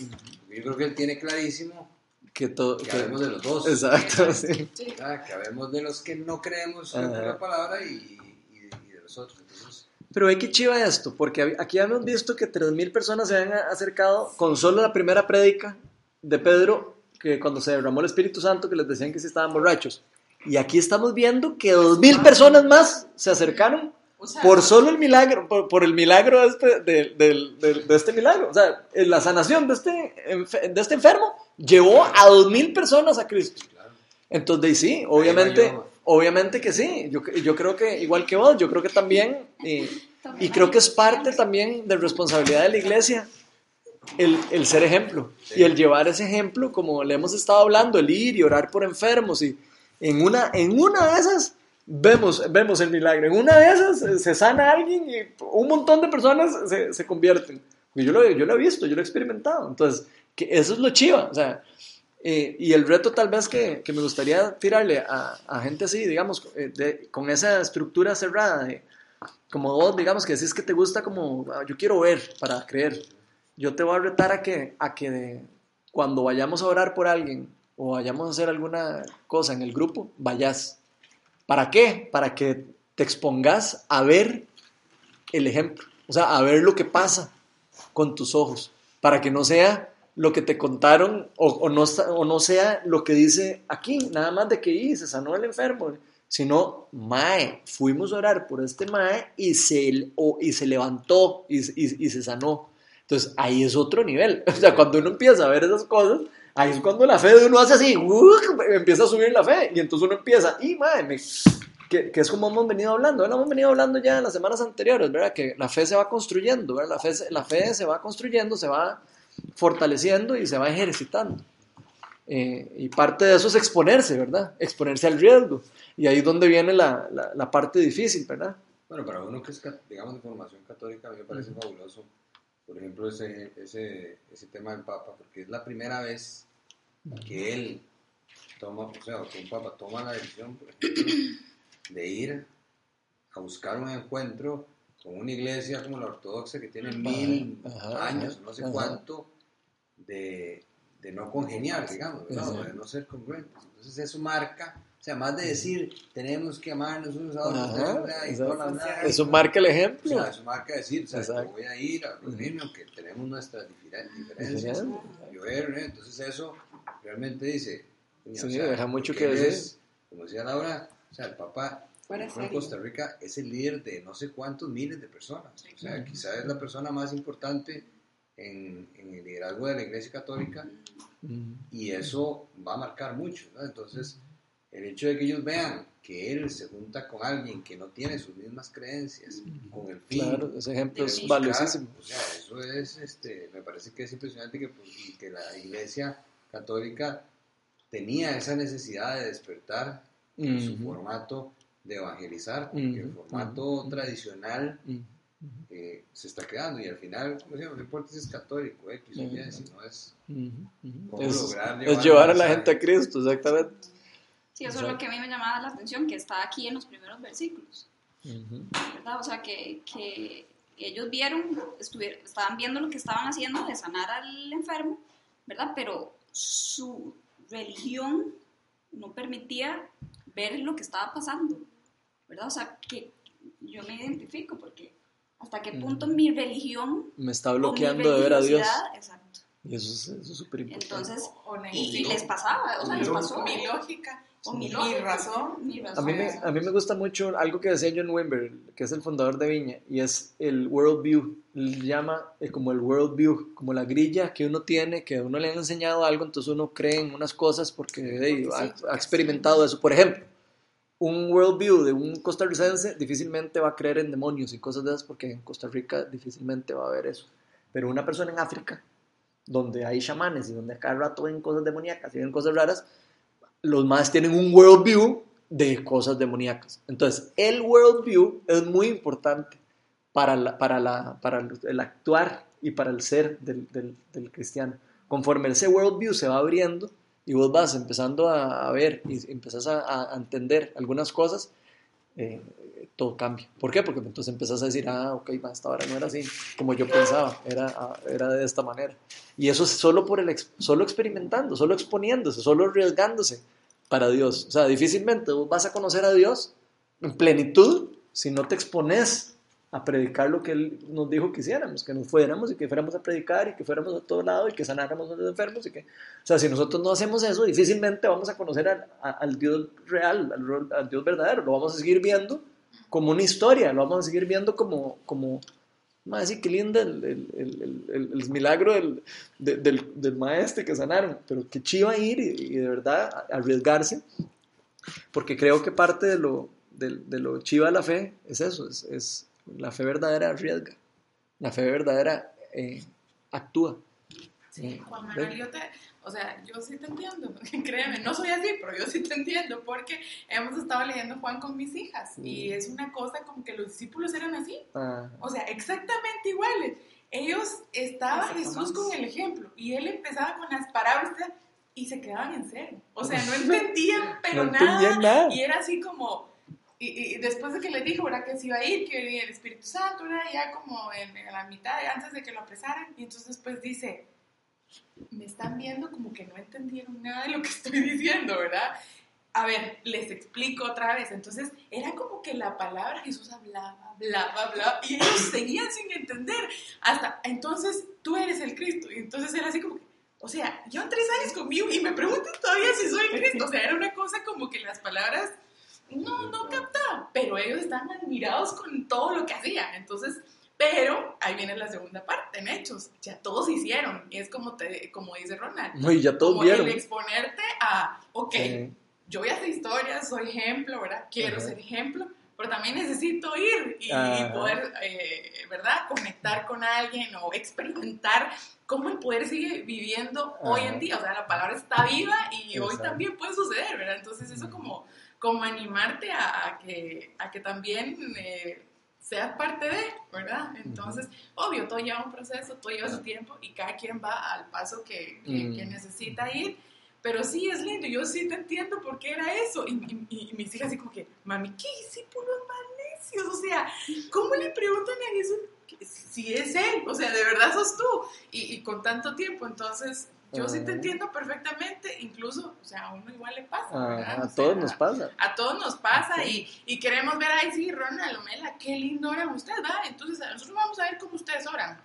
Yo creo que él tiene clarísimo Que todo. que que- habemos de los dos. exacto, sí. ¿verdad? Que habemos de los que no creemos en la palabra y, y de, y de los otros. Entonces, Pero ve que chiva esto, porque aquí hemos visto que 3.000 personas se han acercado con solo la primera prédica de Pedro, que cuando se derramó el Espíritu Santo, que les decían que sí estaban borrachos. Y aquí estamos viendo que 2.000 personas más se acercaron O sea, por solo el milagro, por, por el milagro de este, de, del- de este milagro. O sea, en la sanación de este, de este enfermo llevó a 2.000 personas a Cristo. Entonces, sí, obviamente, obviamente que sí. Yo, yo creo que, igual que vos, yo creo que también, eh, y creo que es parte también de responsabilidad de la iglesia, el, el ser ejemplo. Y el llevar ese ejemplo, como le hemos estado hablando, el ir y orar por enfermos. Y en una, en una de esas vemos, vemos el milagro. En una de esas eh, se sana alguien y un montón de personas se, se convierten. Yo lo, yo lo he visto, yo lo he experimentado. Entonces, que eso es lo chiva. O sea, eh, y el reto tal vez que, que me gustaría tirarle a, a gente así, digamos, eh, de- con esa estructura cerrada, de, como vos, digamos, que decís que te gusta como, "Ah, yo quiero ver para creer. Yo te voy a retar a que, a que de- cuando vayamos a orar por alguien o vayamos a hacer alguna cosa en el grupo, vayas. ¿Para qué? Para que te expongas a ver el ejemplo, o sea, a ver lo que pasa con tus ojos, para que no sea lo que te contaron o, no, o no sea lo que dice aquí, nada más de que "Y, se sanó el enfermo, sino, mae, fuimos a orar por este mae y se, o- y se levantó y- y se sanó. Entonces ahí es otro nivel. O sea, cuando uno empieza a ver esas cosas, ahí es cuando la fe de uno hace así, ¡uh! empieza a subir la fe. Y entonces uno empieza, y mae, me- que, que es como hemos venido hablando, ¿verdad? hemos venido hablando ya en las semanas anteriores, ¿verdad? Que la fe se va construyendo, ¿verdad? La fe, se- la fe se va construyendo, se va fortaleciendo y se va ejercitando. Eh, y parte de eso es exponerse, ¿verdad? Exponerse al riesgo. Y ahí es donde viene la, la, la parte difícil, ¿verdad? Bueno, para uno que es, digamos, de formación católica, a mí me parece fabuloso, por ejemplo, ese, ese, ese tema del Papa, porque es la primera vez que él toma, o sea, que un Papa toma la decisión, por ejemplo, de ir a buscar un encuentro con una iglesia como la ortodoxa que tiene mil Ajá, años, ajá, no sé ajá. cuánto, de, de no congeniar, digamos, ¿verdad? Ajá. O de no ser congruentes. Entonces eso marca, o sea, más de decir tenemos que amarnos unos a otros, y toda la Eso marca el o ejemplo. sea, eso marca decir, o sea, yo voy a ir a reunirme aunque tenemos nuestras diferen- diferencias. Yo ¿eh? Entonces eso realmente dice, Sí, deja mucho que decir. es, como decía Laura, o sea, el ejemplo, en. Costa Rica es el líder de no sé cuántos miles de personas. O sea, quizás es la persona más importante en, en el liderazgo de la Iglesia Católica Mm. y eso va a marcar mucho. ¿no? Entonces, el hecho de que ellos vean que él se junta con alguien que no tiene sus mismas creencias, con el fin Claro, ese ejemplo es valiosísimo. O sea, eso es, este, me parece que es impresionante que, pues, que la Iglesia Católica tenía esa necesidad de despertar en su Ujú. formato de evangelizar, porque el Ujú, formato ujú. tradicional Mm. eh, se está quedando y al final, como decíamos, no importa si es católico, X o Y, Ujú. sino es Es, lograr es llevar a la gente a Cristo, exactamente. Sí, eso es lo que a mí me llamaba la atención, que está aquí en los primeros versículos. ¿verdad? O sea, que, que ellos vieron, estuvieron, estaban viendo lo que estaban haciendo de sanar al enfermo, ¿verdad? Pero su religión no permitía ver lo que estaba pasando, ¿verdad? O sea, que yo me identifico porque hasta qué punto mi religión Me está bloqueando de ver a Dios. Exacto. Y eso es eso es súper importante. Entonces, y, les pasaba, o sea, les pasó. mi lógica, O mi lógica. razón. Mi A razón. mí, me, a mí me gusta mucho algo que decía John Wimber, que es el fundador de Viña, y es el world view. Él llama eh, como el world view, como la grilla que uno tiene, que a uno le han enseñado algo, entonces uno cree en unas cosas porque, hey, Porque sí, ha, experimentado eso. Por ejemplo, un world view de un costarricense difícilmente va a creer en demonios y cosas de esas porque en Costa Rica difícilmente va a haber eso. Pero una persona en África, donde hay chamanes y donde cada rato ven cosas demoníacas y ven cosas raras, los más tienen un worldview de cosas demoníacas. Entonces, el worldview es muy importante para, la- para, la, para el, actuar y para el ser del, del- cristiano. Conforme ese worldview se va abriendo y vos vas empezando a, ver y empezás a entender algunas cosas, eh, todo cambia. ¿Por qué? Porque entonces empezás a decir, ah, ok, va, esta hora no era así, como yo pensaba, era, ah, era de esta manera. Y eso es solo, por el, solo experimentando, solo exponiéndose, solo arriesgándose para Dios. O sea, difícilmente vas a conocer a Dios en plenitud si no te expones a predicar lo que Él nos dijo que hiciéramos, que nos fuéramos y que fuéramos a predicar y que fuéramos a todo lado y que sanáramos a los enfermos. Y que, o sea, si nosotros no hacemos eso, difícilmente vamos a conocer al, al Dios real, al, al Dios verdadero. Lo vamos a seguir viendo como una historia, lo vamos a seguir viendo como, como más sí, qué lindo el, el, el, el- milagro del, de- del, del maestro que sanaron, pero qué chiva ir y, y de verdad arriesgarse, porque creo que parte de lo, de, de lo chiva de la fe es eso, es, es la fe verdadera arriesga, la fe verdadera eh, actúa. Sí, Juan. Manuel, yo te, o sea, yo sí te entiendo, créeme, no soy así, pero yo sí te entiendo, porque hemos estado leyendo Juan con mis hijas, y es una cosa como que los discípulos eran así, o sea, exactamente iguales. Ellos, estaba Jesús con el ejemplo, y él empezaba con las parábolas y se quedaban en cero. O sea, no entendían, pero no nada. entendían nada. Y era así como, y, y después de que les dijo, ¿verdad? Que se iba a ir, que venía el Espíritu Santo, ¿verdad? Ya como en, en la mitad, antes de que lo apresaran. Y entonces después dice, me están viendo como que no entendieron nada de lo que estoy diciendo, ¿verdad? A ver, les explico otra vez. Entonces, era como que la palabra Jesús hablaba, hablaba, hablaba, y ellos seguían sin entender. Hasta, entonces, tú eres el Cristo. Y entonces era así como que, o sea, llevan tres años conmigo y me preguntan todavía si soy el Cristo. O sea, era una cosa como que las palabras no, no captaban, pero ellos estaban admirados con todo lo que hacían. Entonces, pero ahí viene la segunda parte, en hechos. Ya todos hicieron. Y es como, te, como dice Ronald. no, y ya todos como vieron. el exponerte a, ok, Sí. yo voy a hacer historias, soy ejemplo, ¿verdad? Quiero Ajá. ser ejemplo, pero también necesito ir y, y poder, eh, ¿verdad? Conectar con alguien o experimentar cómo el poder sigue viviendo hoy Ajá. en día. O sea, la palabra está viva y hoy Exacto. también puede suceder, ¿verdad? Entonces eso como, como animarte a, a que, a que también... eh, seas parte de, ¿verdad? Entonces, obvio, todo lleva un proceso, todo lleva su tiempo y cada quien va al paso que, que- Mm. que necesita ir. Pero sí, es lindo, yo sí te entiendo por qué era eso. Y, y- y mis hijas así como que, mami, ¿qué discípulos más necios? O sea, ¿cómo le preguntan a Jesús si es Él? O sea, de verdad sos tú. Y, y con tanto tiempo, entonces, yo sí te Ajá. entiendo perfectamente. Incluso, o sea, a uno igual le pasa, Ah, a O todos nos pasa. a todos nos pasa y, y queremos ver ahí, sí, Ronald, Omela, qué lindo oran ustedes, ¿verdad? Entonces nosotros vamos a ver cómo ustedes oran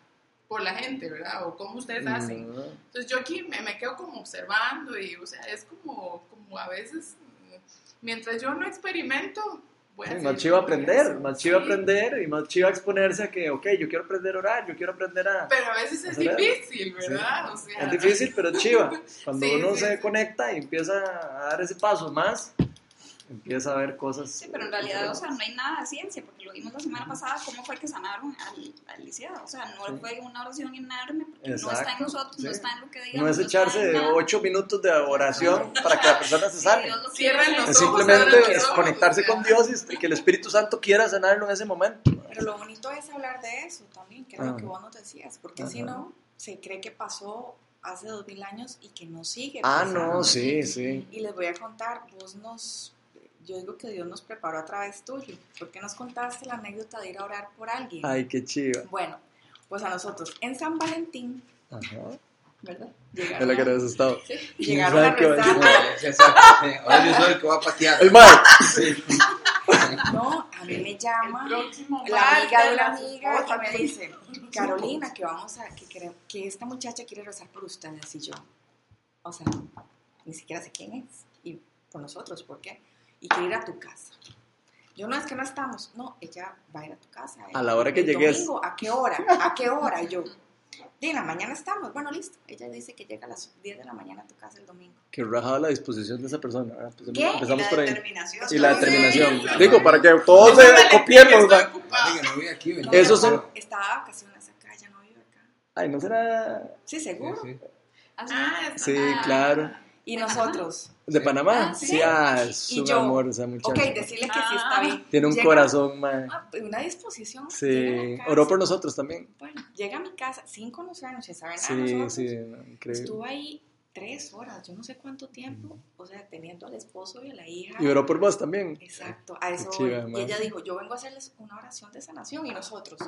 por la gente, ¿verdad? O cómo ustedes hacen. No. Entonces yo aquí me, me quedo como observando y, o sea, es como, como a veces, mm, mientras yo no experimento, a Sí, más chiva con aprender, más Sí, aprender y más chiva exponerse a que, ok, yo quiero aprender a orar, yo quiero aprender a... Pero a veces es difícil, ¿verdad? O sea, Es difícil, pero chiva. Cuando uno se conecta y empieza a dar ese paso más, empieza a ver cosas... Sí, pero en realidad, o sea, no hay nada de ciencia, porque lo vimos la semana pasada, cómo fue que sanaron al, al lisiado. O sea, no Sí. fue una oración enorme, porque no está en Exacto, nosotros, no sí. está en lo que digamos. no es echarse nada. ocho minutos de oración para que la persona se Sí, sane. Dios lo Cierran quiere. los Es ojos, simplemente los es ojos, conectarse con Dios y que el Espíritu Santo quiera sanarlo en ese momento. Pero lo bonito es hablar de eso también, que es lo que vos nos decías, porque si Ajá. no, se cree que pasó hace dos mil años y que no sigue. Ah, pasando. no, sí, sí. Y les voy a contar, vos nos yo digo que Dios nos preparó a través tuyo. ¿Por qué nos contaste la anécdota de ir a orar por alguien? Ay, qué chiva. Bueno, pues a nosotros en San Valentín, Ajá. ¿verdad? Es la Llegaron, que a, habías estado. llegaron a sabe qué va a rezar. Sí, sí. Ahora yo soy el que va a patear. El mal. Sí. No, a mí me llama la amiga de una amiga que me dice, Carolina, que vamos a, que, que esta muchacha quiere rezar por ustedes y yo. O sea, ni siquiera sé quién es. Y por nosotros, ¿por qué? Y quiere ir a tu casa. Yo no es que no estamos, no, ella va a ir a tu casa. A la hora que El llegues. domingo, ¿a qué hora? ¿A qué hora? Y yo, "Di, en la mañana estamos. Bueno, listo. Ella dice que llega a las 10 de la mañana a tu casa el domingo. Que rajada la disposición de esa persona. ¿verdad? Pues ¿Qué? Empezamos y la por ahí. determinación. Y la determinación. Digo, para que todos se copiemos. que no voy aquí, ¿verdad? Eso son- Estaba de vacaciones acá, ya no vive acá. Ay, ¿no será Sí, seguro. sí. Ah, claro. Y ¿De nosotros, de Panamá? Ah, sí. Sí, ah, es Y un yo, amor esa muchacha. ok, decirle que sí está bien. Tiene un Llega- corazón, man. ah, Una disposición. Sí, oró por nosotros también. Bueno, llega a mi casa sin conocernos, sin saber nada Sí, nosotros. sí, no, increíble. Estuvo ahí tres horas, yo no sé cuánto tiempo, o sea, teniendo al esposo y a la hija. Y oró por vos también. Exacto, a eso chiva. Y ella dijo, yo vengo a hacerles una oración de sanación y nosotros.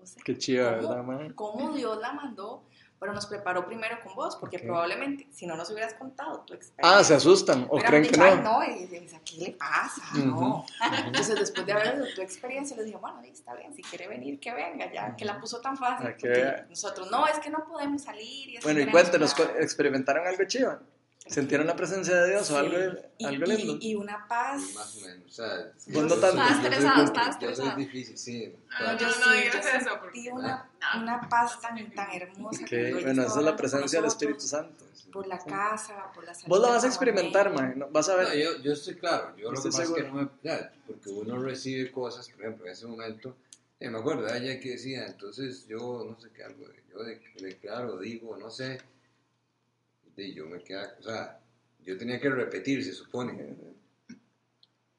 O sea, Qué chiva, ¿cómo- ¿verdad, man? cómo Dios la mandó, pero nos preparó primero con vos, porque Ok. probablemente si no nos hubieras contado tu experiencia. Ah, se asustan o creen que dicho, "Ay, no. no, y dices, ¿qué le pasa? No. Entonces, después de haber visto tu experiencia, les dije, bueno, sí, está bien, si quiere venir, que venga, ya, que la puso tan fácil. Ah, que porque nosotros, no, es que no podemos salir. Y es Bueno, y cuéntenos, nada". ¿cu- ¿experimentaron algo chiva? ¿Sintieron la presencia de Dios o Sí. algo, y, algo y- lindo? y una paz. Más o menos. O sea, Vos no yo tanto. Yo soy estresado. difícil, sí. No, claro. no, yo no sí, digas yo eso, porque- sentí una, No. Una paz tan, tan hermosa. Ok, cuando ella Bueno, esa es la presencia del Espíritu Santo. Por la casa, por la salud Vos la vas a experimentar, man. ¿no? Vas a No, ver. yo, yo estoy claro. Yo lo que pasa es que no me. ya, porque uno recibe cosas, por ejemplo, en ese momento. eh, me acuerdo de ella que decía, entonces yo no sé qué algo, yo de- declaro, digo, no sé. Y yo me quedaba, o sea, yo tenía que repetir, se supone.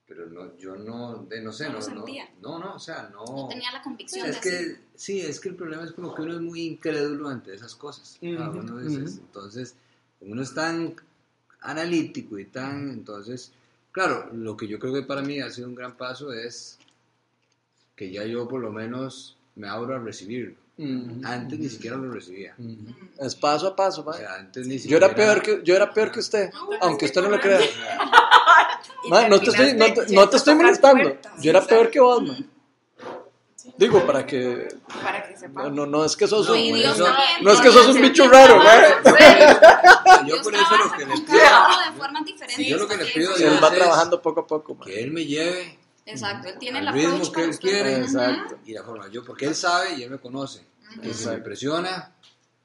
Pero no, yo no, de, no sé, No no, no, sentía. no, no, o sea, no. No tenía la convicción es de que, sí, es que el problema es como que uno es muy incrédulo ante esas cosas. Uno. Entonces, como uno es tan analítico y tan, entonces, claro, lo que yo creo que para mí ha sido un gran paso es que ya yo por lo menos me abro a recibirlo. Antes ni siquiera lo recibía. Es paso a paso, O man. sea, antes ni Yo era peor que, yo era peor que usted, aunque usted no lo crea. Y Man, no te estoy, no te, no te estoy molestando. Yo era peor que vos, man. Digo, para que. Para que sepan. No, no es que sos No, un. y Dios eso- también. no es que sos un bicho raro, man. Yo Dios por eso lo que le con pido, de formas diferentes. Yo lo que le porque- pido Él va es trabajando poco a poco, man. que Él me lleve Exacto, él tiene al el ritmo que él quiere. Exacto, y la forma yo, porque Él sabe y Él me conoce. Que si me presiona,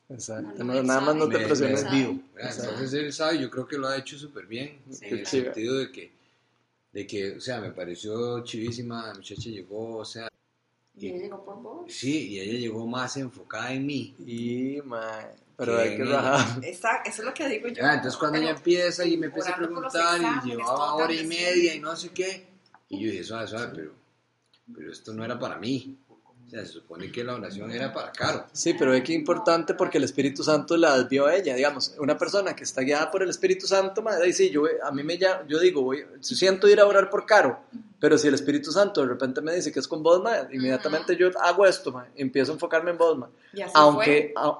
exacto. No, No, nada más no me, te presiones. Exacto. Entonces él sabe, yo creo que lo ha hecho súper bien, Sí, en el sentido de que, de que, o sea, me pareció chivísima, la muchacha llegó, o sea, Y él llegó por vos. sí, y ella llegó más enfocada en mí. Y, man. Pero hay que en rajar. Exacto, eso es lo que digo yo. Ya, entonces cuando Pero- ella empieza y me empieza a preguntar y llevaba hora y media y no sé qué, y yo dije, suave, suave, pero, pero esto no era para mí. O sea, se supone que la oración era para Caro. Sí, pero es que importante porque el Espíritu Santo la desvió a ella. Digamos, una persona que está guiada por el Espíritu Santo, madre, y sí, yo, a mí me llama, yo digo, voy, siento ir a orar por Caro, pero si el Espíritu Santo de repente me dice que es con vos, madre, inmediatamente yo hago esto, madre, y empiezo a enfocarme en vos, madre. Y así Aunque, a-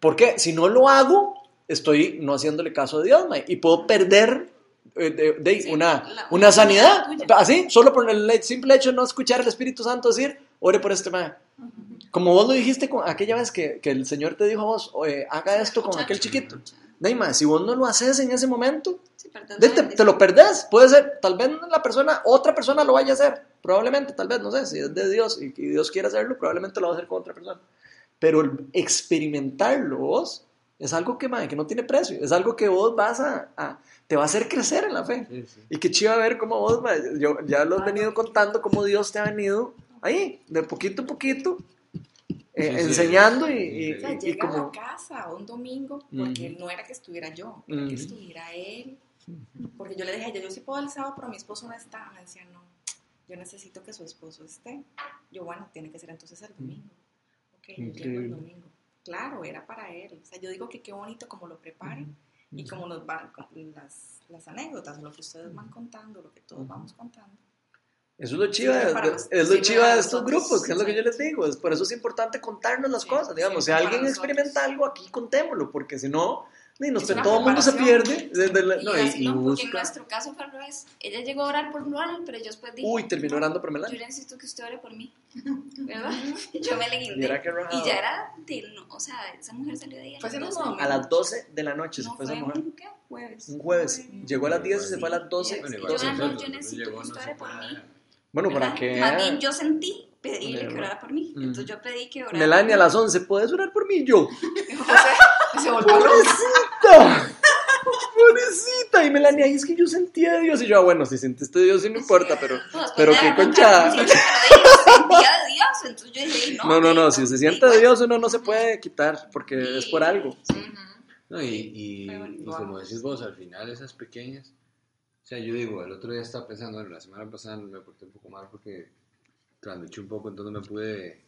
¿por qué? Si no lo hago, estoy no haciéndole caso a Dios, madre, y puedo perder eh, de, de Sí, una, la- una sanidad. Así, solo por el simple hecho de no escuchar al Espíritu Santo decir, ore por este madre. Como vos lo dijiste con aquella vez que, que el Señor te dijo a vos, "Oye, haga esto con aquel chiquito. Neymar, si vos no lo haces en ese momento, Sí, te, te lo perdés. Puede ser, tal vez la persona, otra persona lo vaya a hacer. Probablemente, tal vez, no sé, si es de Dios y, y Dios quiere hacerlo, probablemente lo va a hacer con otra persona. Pero el experimentarlo vos es algo que, mae, que no tiene precio. Es algo que vos vas a, a- te va a hacer crecer en la fe. Sí, sí. Y qué chido ver cómo vos, mae, yo ya lo he venido contando, cómo Dios te ha venido ahí, de poquito a poquito, eh, Sí, sí. enseñando y, y- O sea, y llega a como... la casa un domingo porque no era que estuviera yo, era que estuviera él. Porque yo le dije a ella, yo sí puedo el sábado, pero mi esposo no está. Me decía, no, yo necesito que su esposo esté. Yo, bueno, tiene que ser entonces el domingo. Ok, yo llego el domingo. Claro, era para él. O sea, yo digo que qué bonito como lo preparan. Y como nos van con las, las anécdotas, lo que ustedes van contando, lo que todos vamos contando. Eso es lo chiva, para nos- es lo chiva de estos grupos, que es lo que yo les digo. Es, por eso es importante contarnos las Sí, cosas, digamos. Si sirve para alguien nosotros. experimenta algo, aquí contémoslo, porque si no, ni nos- Es todo el mundo se pierde. Desde la- Y no, y- y no, porque en busca. nuestro caso fue al revés. Ella llegó a orar por Luana, pero yo después dije, Uy, terminó orando por yo Melania. necesito que usted ore por mí, ¿verdad? Yo me le Y guindé. era que rajado. Y ya era de, no, o sea, esa mujer salió de ahí a Fue las haciendo 12. un A las 12 de la noche se fue fue esa mujer. un, ¿qué? Jueves. Un jueves. Llegó a las 10 y se fue a las 12. Bueno, Yo, igual 12. no, yo necesito que usted ore por mí. Bueno, para ¿verdad? que. Más bien yo sentí pedirle Pero- que orara por mí. Mm. Entonces yo pedí que orara. Melania a las 11, ¿puedes orar por mí? Yo. Y se volvió. ¡Pobrecita! ¡Pobrecita! Y Melania, "Ay, es que yo sentía a Dios. Y yo, ah, bueno, si sentiste a Dios, sí no importa, pero. No, después Pero qué concha. sí, sentía de Dios. Entonces yo dije, no. No, no, no, sí, si se sí, siente de Dios, uno no se puede quitar, porque es por algo. Ujú. No, y, y, y como decís vos, al final esas pequeñas, o sea, yo digo, el otro día estaba pensando, bueno, la semana pasada me porté un poco mal porque trasnoché un poco, entonces no me pude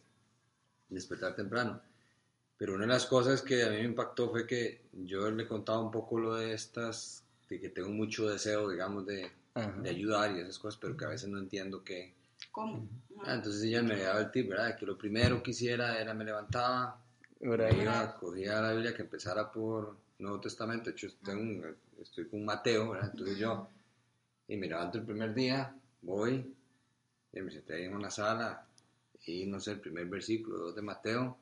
despertar temprano. Pero una de las cosas que a mí me impactó fue que yo le contaba un poco lo de estas, de que tengo mucho deseo, digamos, de, de ayudar y esas cosas, pero que a veces no entiendo qué. ¿Cómo? Ah, entonces ella me daba el tip, ¿verdad? Que lo primero que hiciera era me levantaba, me iba, cogía la Biblia que empezara por Nuevo Testamento, de hecho tengo un- estoy con Mateo, ¿verdad? Entonces yo, y me levanto el primer día, voy, y me senté ahí en una sala, y no sé, el primer versículo, de Mateo,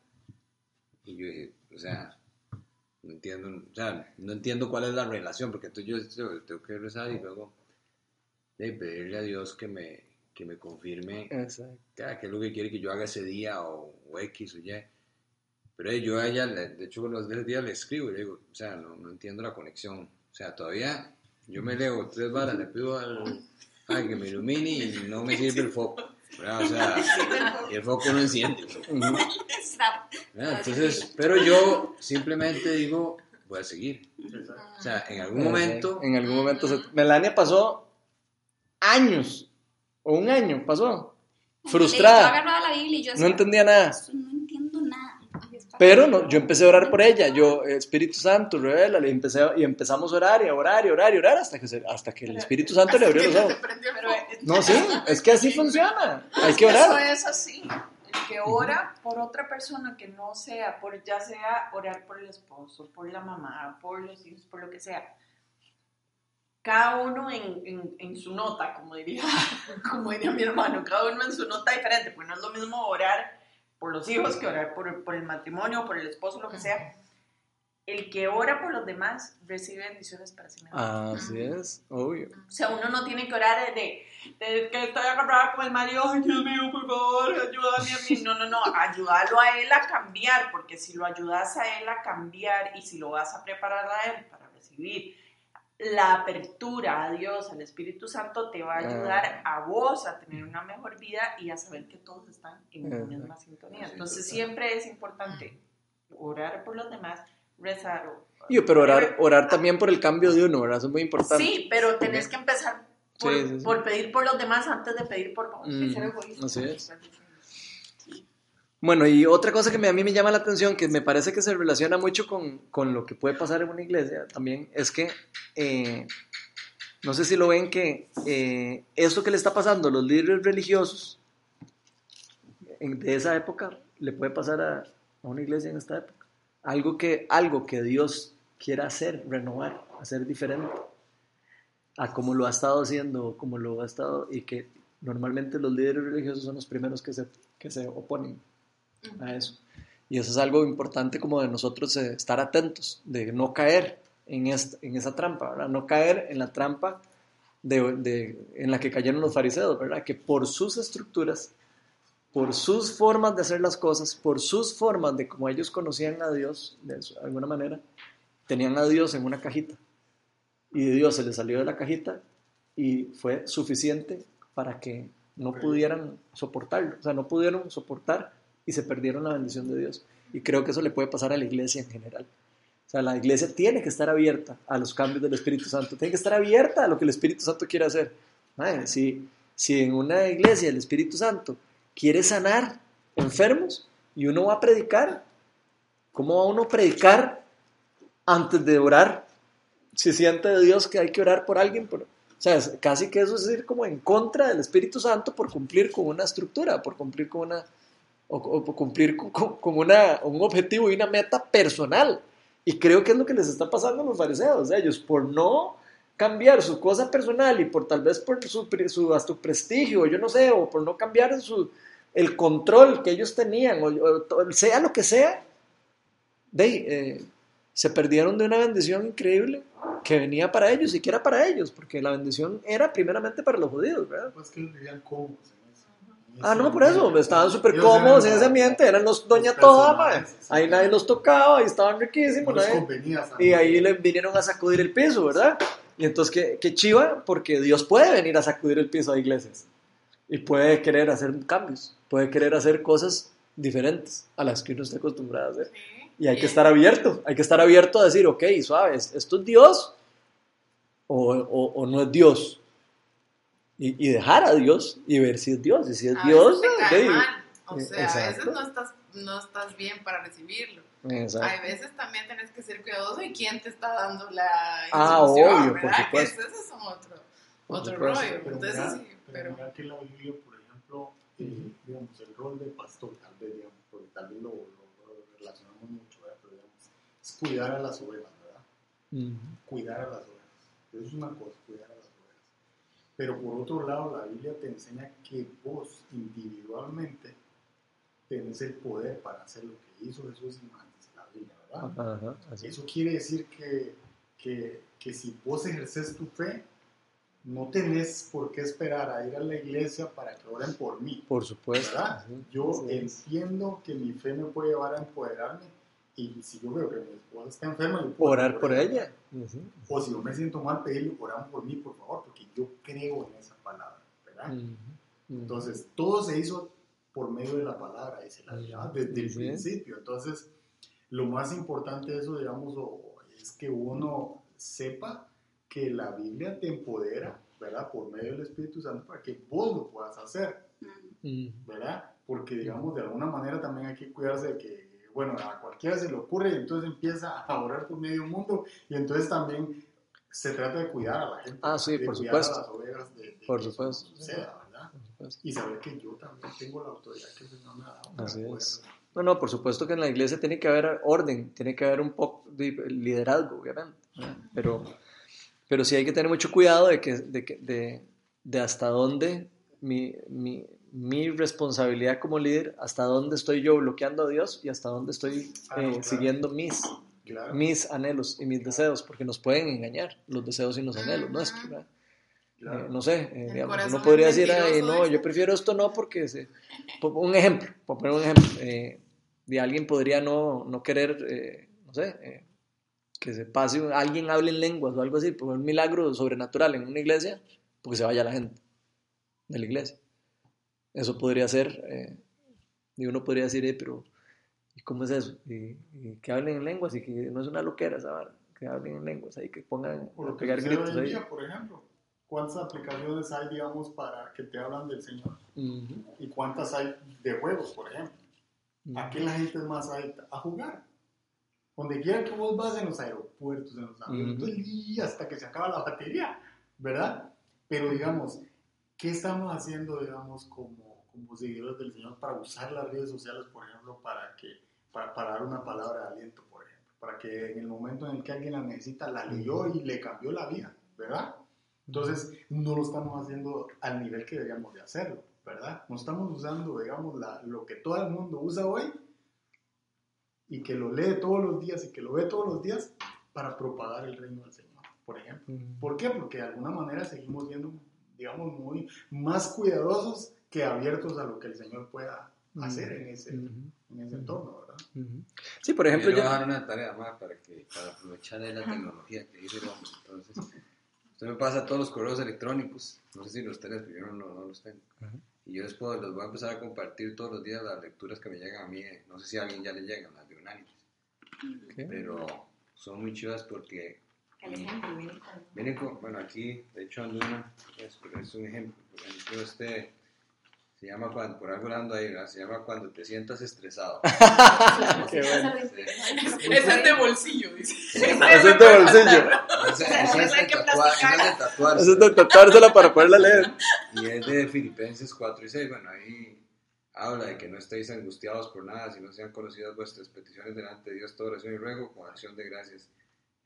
y yo dije, o sea, no entiendo, o sea, no entiendo cuál es la relación, porque entonces yo tengo- que rezar y luego de pedirle a Dios que me, que me confirme Exacto. qué es lo que quiere que yo haga ese día o, o X o Y. Pero yo a ella, de hecho, los días días le escribo y le digo, o sea, no, no entiendo la conexión. O sea, todavía yo me leo tres varas, le pido al, ay, que me ilumine y no me sirve el foco. ¿verdad? O sea, y el foco no enciende. ¿verdad? Entonces, pero yo simplemente digo, voy a seguir. O sea, en algún momento, En algún momento. se- Melania pasó años, o un año pasó, Yo frustrada. agarraba la Biblia y yo No entendía nada. "Esto no entiendo nada. Pero no, yo empecé a orar por ella, yo, Espíritu Santo, revela, y, empecé, y empezamos a orar y a orar y a orar y a orar hasta que, se- hasta que el Espíritu Santo le abrió los ojos. Pero No, sí, es que así funciona. Hay que Eso orar. es así. El que ora por otra persona que no sea, por ya sea orar por el esposo, por la mamá, por los hijos, por lo que sea. Cada uno en, en- en su nota, como diría, como diría mi hermano, cada uno en su nota diferente, pues no es lo mismo orar por los hijos que orar por, por el matrimonio, por el esposo, lo que sea. El que ora por los demás recibe bendiciones para sí mismo. Así es, obvio. O sea, uno no tiene que orar de, de que estoy agarrada con el marido, ay Dios mío, por favor, ayúdame a mí. No, no, no, ayúdalo a él a cambiar, porque si lo ayudas a él a cambiar y si lo vas a preparar a él para recibir la apertura a Dios, al Espíritu Santo, te va a ayudar a vos a tener una mejor vida y a saber que todos están en la misma sintonía. Entonces siempre es importante orar por los demás, rezar o... Yo, pero orar, orar también por el cambio de uno, ¿verdad? Eso es muy importante. Sí, pero tenés que empezar por, Sí, sí, sí. por pedir por los demás antes de pedir por vos. Mm, Ser egoísta. así es. Bueno, y otra cosa que me- a mí me llama la atención, que me parece que se relaciona mucho con, con lo que puede pasar en una iglesia también, es que, eh, no sé si lo ven, que eh, esto que le está pasando a los líderes religiosos en- de esa época le puede pasar a, una iglesia en esta época. Algo que, algo que Dios quiera hacer, renovar, hacer diferente a como lo ha estado haciendo, como lo ha estado, y que normalmente los líderes religiosos son los primeros que se, que se oponen a eso. Y eso es algo importante como de nosotros eh, estar atentos, de no caer en, esta- en esa trampa, ¿verdad? No caer en la trampa de, de- en la que cayeron los fariseos, ¿verdad? Que por sus estructuras, por sus formas de hacer las cosas, por sus formas de como ellos conocían a Dios, de alguna manera, tenían a Dios en una cajita. Y Dios se les salió de la cajita y fue suficiente para que no pudieran soportarlo, o sea, no pudieron soportar y se perdieron la bendición de Dios. Y creo que eso le puede pasar a la iglesia en general. O sea, la iglesia tiene que estar abierta a los cambios del Espíritu Santo, tiene que estar abierta a lo que el Espíritu Santo quiere hacer. Madre, si, si en una iglesia el Espíritu Santo quiere sanar enfermos y uno va a predicar, ¿cómo va uno a predicar antes de orar si siente de Dios que hay que orar por alguien, pero, o sea, casi que eso es ir como en contra del Espíritu Santo por cumplir con una estructura, por cumplir con una, o, cumplir con, un objetivo y una meta personal. Y creo que es lo que les está pasando a los fariseos, ellos, por no cambiar su cosa personal y por tal vez por su, su prestigio, yo no sé, o por no cambiar su, el control que ellos tenían, o, sea lo que sea, de, eh, se perdieron de una bendición increíble que venía para ellos y que era para ellos, porque la bendición era primeramente para los judíos, Ah, no, por eso, estaban súper cómodos en ese ambiente, eran los doña los toda, mae. ahí nadie los tocaba, ahí estaban riquísimos, No nadie- y ahí le vinieron a sacudir el piso, ¿verdad? Y entonces, qué, qué chiva, porque Dios puede venir a sacudir el piso a iglesias y puede querer hacer cambios, puede querer hacer cosas diferentes a las que uno está acostumbrado a hacer. Y hay que estar abierto, hay que estar abierto a decir, ok, suave, ¿esto es Dios o, o- o no es Dios? Y, y dejar a Dios y ver si es Dios. Y si es A Dios, veces te cae mal. O sea, a veces Exacto. no estás, no estás bien para recibirlo. Exacto. Hay veces también tenés que ser cuidadoso y quién te está dando la Ah, obvio, por ¿verdad? Que supuesto. esos son otro, Por otro supuesto. rollo. Pero Entonces mira, sí, pero pero... mira que la Biblia, por ejemplo, eh, digamos, el rol de pastor, tal vez, digamos, porque tal vez lo, lo- lo relacionamos mucho, ¿verdad? Pero digamos, es cuidar a las ovejas, ¿verdad? Ujú. Cuidar a las ovejas. Eso es una cosa, cuidar a las ovejas. Pero por otro lado, la Biblia te enseña que vos individualmente tenés el poder para hacer lo que hizo Jesús antes la Biblia, ¿verdad? Ajá, así es. Eso quiere decir que, que, que si vos ejerces tu fe, no tenés por qué esperar a ir a la iglesia para que oren por mí. Por supuesto. Yo Sí. entiendo que mi fe me puede llevar a empoderarme y si yo veo que mi esposa está enferma, yo puedo Orar por ella. Ujú. O si yo me siento mal, pedirle oramos por mí, por favor, porque yo creo en esa palabra, ¿verdad? Ujú. Ujú. Entonces, todo se hizo por medio de la palabra, dice la Biblia, ¿verdad? desde el principio. Entonces, lo más importante de eso, digamos, es que uno sepa que la Biblia te empodera, ¿verdad? Por medio del Espíritu Santo para que vos lo puedas hacer. ¿verdad? Porque, digamos, de alguna manera también hay que cuidarse de que, bueno, a cualquiera se le ocurre y entonces empieza a orar por medio mundo y entonces también se trata de cuidar a la gente. Ah, sí, de por cuidar supuesto. a las ovejas de, de Por que supuesto. suceda, ¿verdad? Por supuesto. Y saber que yo también tengo la autoridad que Señor me ha dado. Así es. No, no, por supuesto que en la iglesia tiene que haber orden, tiene que haber un poco de liderazgo, obviamente. ¿verdad? Pero, pero sí hay que tener mucho cuidado de, que, de, que- de, de hasta dónde mi, mi, mi responsabilidad como líder, hasta dónde estoy yo bloqueando a Dios y hasta dónde estoy Ah, eh, claro. siguiendo mis, Claro. mis anhelos y mis deseos, porque nos pueden engañar los deseos y los anhelos nuestros. ¿verdad? claro. Eh, no sé, eh, digamos, uno podría decir, "Ay, no, dice". yo prefiero esto no porque, se, un ejemplo, por poner un ejemplo, eh, de alguien podría no, no querer, eh, no sé, eh, que se pase, alguien hable en lenguas o algo así, por un milagro sobrenatural en una iglesia, porque se vaya la gente de la iglesia. Eso podría ser, eh, y uno podría decir, "Eh, pero ¿y cómo es eso? Y, y que hablen en lenguas y que no es una loquera esa vara, que hablen en lenguas ahí, que pongan Por lo que pegar sucede gritos hoy ahí. día, por ejemplo, ¿cuántas aplicaciones hay, digamos, para que te hablan del Señor? ¿Y cuántas hay de juegos, por ejemplo? ujú. ¿A qué la gente es más adicta? A jugar. Donde quiera que vos vas en los aeropuertos, en los aviones, día hasta que se acaba la batería, ¿verdad? Pero digamos, ¿qué estamos haciendo, digamos, como, como seguidores del Señor para usar las redes sociales, por ejemplo, para, que, para, para dar una palabra de aliento, por ejemplo? Para que en el momento en el que alguien la necesita, la leyó y le cambió la vida, ¿verdad? Entonces, no lo estamos haciendo al nivel que deberíamos de hacerlo, ¿verdad? No estamos usando, digamos, la- lo que todo el mundo usa hoy y que lo lee todos los días y que lo ve todos los días para propagar el reino del Señor, por ejemplo. ¿Por qué? Porque de alguna manera seguimos siendo, digamos, muy más cuidadosos que abiertos a lo que el Señor pueda hacer en ese, Ujú. en ese entorno, ¿verdad? Ujú. Sí, por Yo ejemplo, le voy a yo... dar una tarea más para, que, para aprovechar de la tecnología que dice el hombre. Entonces, usted me pasa todos los correos electrónicos, no sé si los tenés, pero yo no, no los tengo. Ajá. Y yo después los voy a empezar a compartir todos los días las lecturas que me llegan a mí. No sé si a alguien ya le llegan, las de análisis. Ok. Pero son muy chivas porque El ejemplo viene con- Vienen con, bueno, aquí, de hecho, ando una, es, es un ejemplo. Por ejemplo, este, Se llama cuando, por algo hablando ahí, ¿verdad? Se llama cuando te sientas estresado. Qué bueno. Ese es de bolsillo, dice. Ese es de bolsillo. Ese, es de ese es de tatuársela para poderla leer. Y es de Filipenses 4 y 6. Bueno, ahí habla de que no estéis angustiados por nada, sino sean conocidas vuestras peticiones delante de Dios, toda oración y ruego con acción de gracias.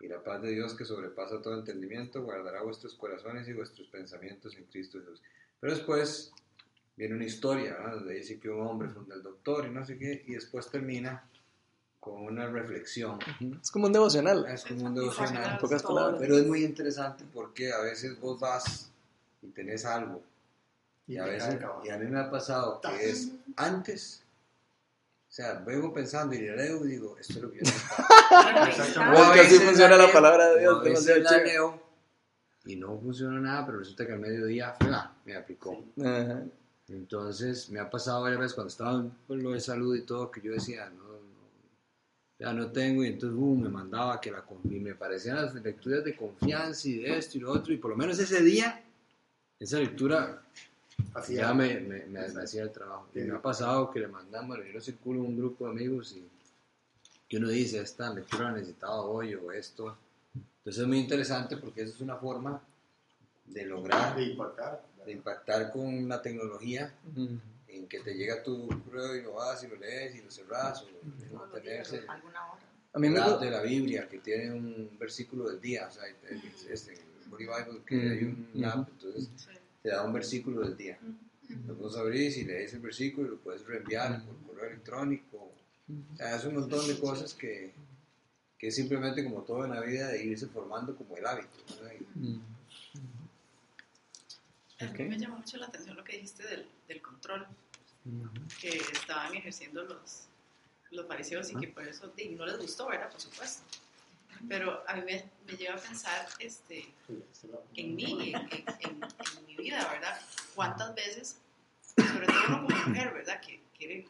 Y la paz de Dios, que sobrepasa todo entendimiento, guardará vuestros corazones y vuestros pensamientos en Cristo Jesús. Pero después viene una historia, ¿verdad? donde dice que un hombre funda el doctor y no sé qué, y después termina con una reflexión. Es como un devocional. Es como un En devocional. pocas palabras. Pero es muy interesante porque a veces vos vas y tenés algo y a veces, y a mí me ha pasado que es antes, o sea, vengo pensando y le leo y digo, esto es lo que yo necesitaba. Es que así funciona la leo, palabra de Dios, demasiado la leo y no funciona nada, pero resulta que al mediodía ¡fla! me aplicó. Ajá. Entonces me ha pasado varias veces cuando estaba con lo de salud y todo que yo decía, no, no, ya no tengo, y entonces boom, me mandaba que la y me parecían las lecturas de confianza y de esto y lo otro, y por lo menos ese día, esa lectura Así ya me, me, me- me hacía el trabajo. Y me ha pasado que le mandamos, yo lo circulo un grupo de amigos y que uno dice, esta lectura la necesitaba hoy o esto. Entonces es muy interesante porque eso es una forma de lograr, De impactar. de impactar con la tecnología Ujú. en que te llega tu correo y lo vas y lo lees y lo cerras o de mantenerse alguna hora. A mí me de la Biblia que tiene un versículo del día, o sea, es- es en el Holy Bible que hay un app, entonces te da un versículo del día. Lo puedes abrir y lees el versículo y lo puedes reenviar por correo electrónico. O sea, es un montón de cosas que, que es simplemente como todo en la vida de irse formando como el hábito. A mí me llamó mucho la atención lo que dijiste del, del control que estaban ejerciendo los, los fariseos y que por eso no les gustó, ¿verdad? Por supuesto. Pero a mí me, me lleva a pensar este, en mí, en, en- en- en mi vida, ¿verdad? ¿Cuántas veces, sobre todo uno como mujer, ¿verdad? Que quiere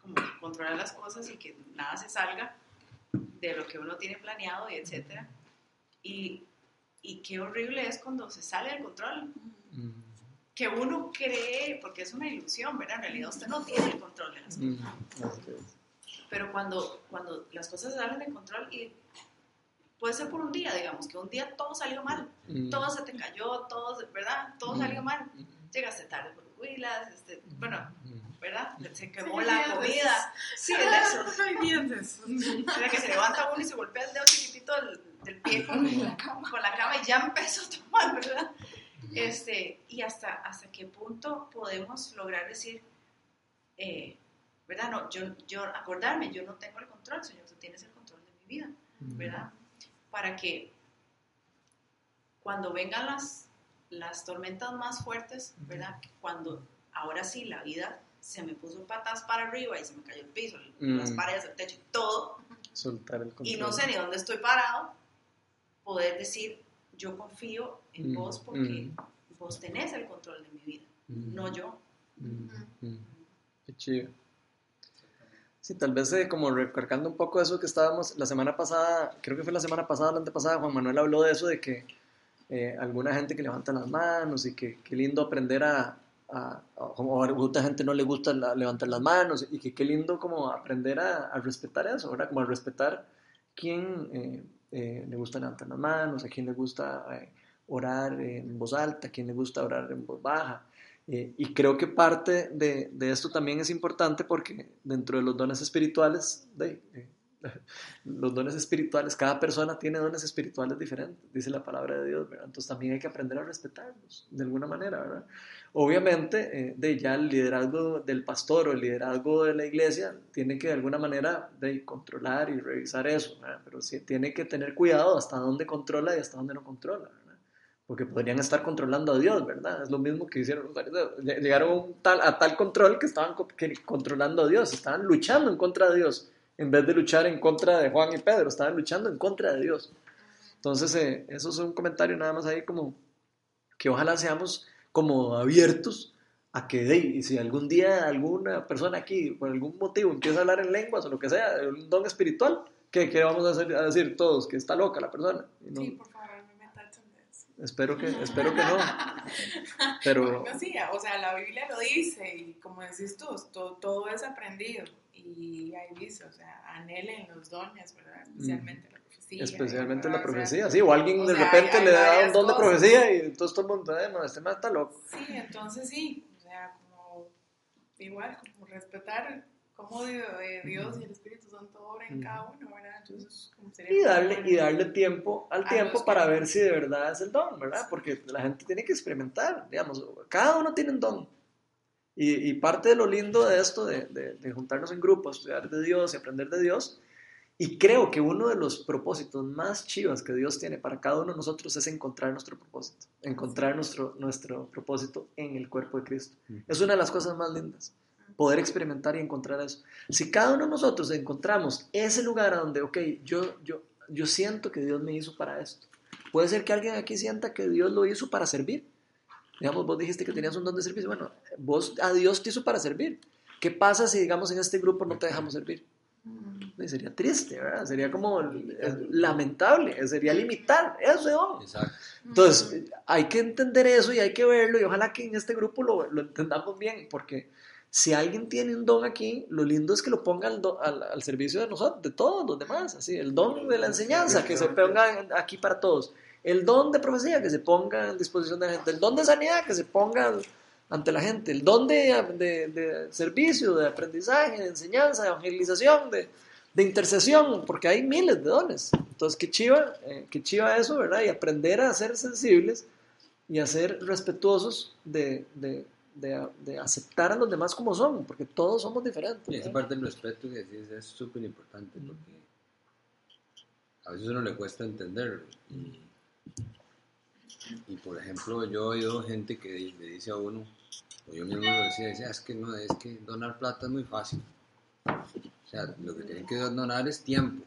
como controlar las cosas y que nada se salga de lo que uno tiene planeado y etcétera. Y, y qué horrible es cuando se sale del control, Mm. que uno cree, porque es una ilusión, ¿verdad? En realidad usted no tiene el control de las cosas. Mm. Es. Pero cuando, cuando las cosas se salen de control y puede ser por un día, digamos, que un día todo salió mal, Mm. todo se te cayó, todo, ¿verdad? Todo Mm. salió mal. Llegaste tarde por huilas, este, bueno, Mm. ¿verdad? Se quemó Sí, la comida. Sí, es de eso. Ay, bien de eso. O sea, que se levanta uno y se golpea el dedo chiquitito del, del pie con, con la cama y ya empezó a tomar, ¿verdad? Este, y hasta, hasta qué punto podemos lograr decir, eh, ¿verdad? No, yo, yo, acordarme, yo no tengo el control, Señor, tú tienes el control de mi vida, ¿verdad? Para que cuando vengan las, las tormentas más fuertes, ¿verdad? Cuando ahora sí la vida se me puso patas para arriba y se me cayó el piso, Mm. las paredes, el techo, todo, Soltar el control. y no sé ni dónde estoy parado, poder decir, yo confío en Mm, vos porque mm. vos tenés el control de mi vida, Mm. no yo. Mm, mm. Qué chido. Sí, tal vez eh, como recargando un poco eso que estábamos la semana pasada, creo que fue la semana pasada la antepasada, Juan Manuel habló de eso, de que eh, alguna gente que levanta las manos y que qué lindo aprender a, a, a- como a mucha gente no le gusta levantar las manos y que qué lindo como aprender a, respetar eso, ¿verdad? Como a respetar quién eh, eh, le gusta levantar las manos, a quién le gusta orar en voz alta, a quién le gusta orar en voz baja. Eh, y creo que parte de, de esto también es importante porque dentro de los dones espirituales, de, eh, los dones espirituales, cada persona tiene dones espirituales diferentes, dice la palabra de Dios, ¿verdad? Entonces también hay que aprender a respetarlos de alguna manera, ¿verdad? Obviamente, eh, de ya el liderazgo del pastor o el liderazgo de la iglesia tiene que de alguna manera de controlar y revisar eso, ¿verdad? Pero sí tiene que tener cuidado hasta dónde controla y hasta dónde no controla, ¿verdad? Porque podrían estar controlando a Dios, ¿verdad? Es lo mismo que hicieron los fariseos. Llegaron a, tal, control que estaban controlando a Dios, estaban luchando en contra de Dios, en vez de luchar en contra de Juan y Pedro, estaban luchando en contra de Dios. Entonces, eh, eso es un comentario nada más ahí como que ojalá seamos como abiertos a que, de, y si algún día alguna persona aquí, por algún motivo, empieza a hablar en lenguas o lo que sea, un don espiritual, ¿qué, qué vamos a decir todos? Que está loca la persona. Y no- Sí, por favor, no me tachen de eso. Espero que, espero que no. Pero No, sí, o sea, la Biblia lo dice y como decís tú, todo, todo es aprendido. Y ahí dice, o sea, anhelen los dones, ¿verdad? Especialmente la profecía. especialmente la profecía, sí, o alguien o de sea, repente hay- le hay da un don de profecía y entonces todo el mundo, eh, no, este man está loco. Sí, entonces sí, o sea, como igual, como respetar cómo Dios, Dios y el Espíritu Santo obran en cada uno, ¿verdad? Entonces, como sería Y darle, y darle tiempo al tiempo para que- ver si de verdad es el don, ¿verdad? Porque la gente tiene que experimentar, digamos, cada uno tiene un don. Y, y parte de lo lindo de esto, de, de- de juntarnos en grupo, estudiar de Dios y aprender de Dios, y creo que uno de los propósitos más chivas que Dios tiene para cada uno de nosotros es encontrar nuestro propósito, encontrar nuestro, nuestro propósito en el cuerpo de Cristo. Es una de las cosas más lindas, poder experimentar y encontrar eso. Si cada uno de nosotros encontramos ese lugar a donde, ok, yo, yo, yo siento que Dios me hizo para esto. Puede ser que alguien aquí sienta que Dios lo hizo para servir. Digamos, vos dijiste que tenías un don de servicio. Bueno, vos a Dios te hizo para servir. ¿Qué pasa si, digamos, en este grupo no te dejamos servir? mm, Y Sería triste, ¿verdad? Sería como lamentable, sería limitar ese don. Exacto. Entonces, eh, hay que entender eso y hay que verlo y ojalá que en este grupo lo, lo entendamos bien, porque si alguien tiene un don aquí, lo lindo es que lo ponga al, do- al, al servicio de nosotros, de todos los demás, así, el don de la enseñanza, que se ponga aquí para todos, el don de profecía, que se ponga en disposición de la gente, el don de sanidad, que se ponga ante la gente, el don de, de, de servicio, de aprendizaje, de enseñanza, de evangelización, de, de intercesión, porque hay miles de dones. Entonces, qué chiva, eh, qué chiva eso, ¿verdad? Y aprender a ser sensibles y a ser respetuosos de, de, de, de aceptar a los demás como son, porque todos somos diferentes. Y esa parte del respeto que decís es súper importante porque a veces uno le cuesta entenderlo. Y, y, por ejemplo, yo he oído gente que le dice a uno, o yo mismo lo decía, decía, es que no, es que donar plata es muy fácil. O sea, lo que tienen que donar es tiempo,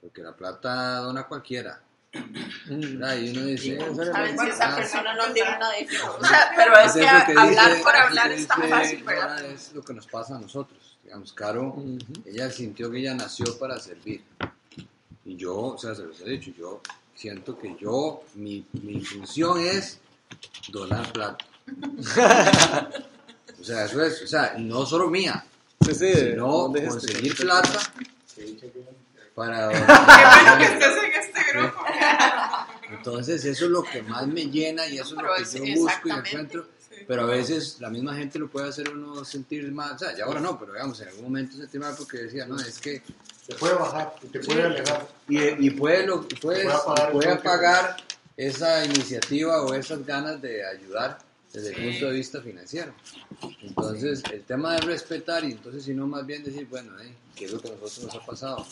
porque la plata dona cualquiera. ¿Verdad? Y uno dice, Saben si esa Ah, persona no tiene una definición. O sea, pero es Es que, que hablar dice- por eso hablar es tan fácil, ¿verdad? Es lo que nos pasa a nosotros. Digamos, Caro, Ujú. ella sintió que ella nació para servir. Y yo, o sea, se los he dicho, yo siento que yo, mi, mi función es donar plata. o sea, eso es, o sea, no solo mía, Sí, sí, sino conseguir plata para Qué bueno que estés en este grupo. Entonces, eso es lo que más me llena y eso es lo que es- yo busco y encuentro. Sí. Pero a veces la misma gente lo puede hacer uno sentir mal, o sea, ya ahora no, pero digamos, en algún momento sentir mal porque decía, no, es que... Te puede bajar y te puede alejar. Y, y puede, lo, puedes- Puede apagar puede apagar esa iniciativa o esas ganas de ayudar desde el punto de vista financiero. Entonces, el tema de respetar y entonces si no más bien decir, bueno, eh, ¿qué es lo que a nosotros nos ha pasado?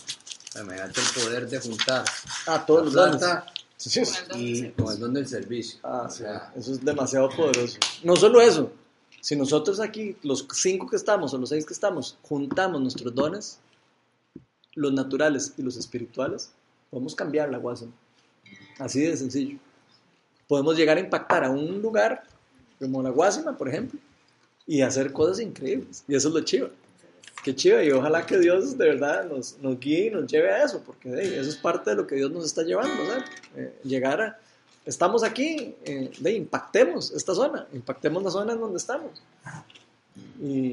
Imagínate el poder de juntar Ah, todos los la plata Sí, sí. y con el don del servicio. Ah, O sí, sea, eso es demasiado poderoso. No solo eso, si nosotros aquí, los cinco que estamos o los seis que estamos, juntamos nuestros dones, los naturales y los espirituales, podemos cambiar la guasa. Así de sencillo. Podemos llegar a impactar a un lugar como la Guasima, por ejemplo, y hacer cosas increíbles. Y eso es lo chido. Qué chido. Y ojalá que Dios de verdad nos, guíe y nos lleve a eso, porque eso es parte de lo que Dios nos está llevando. Eh, llegar a. Estamos aquí, eh, impactemos esta zona, impactemos la zona en donde estamos. Y,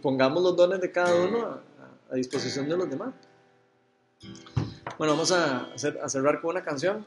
pongamos los dones de cada uno a, a disposición de los demás. Bueno, vamos a, hacer- a cerrar con una canción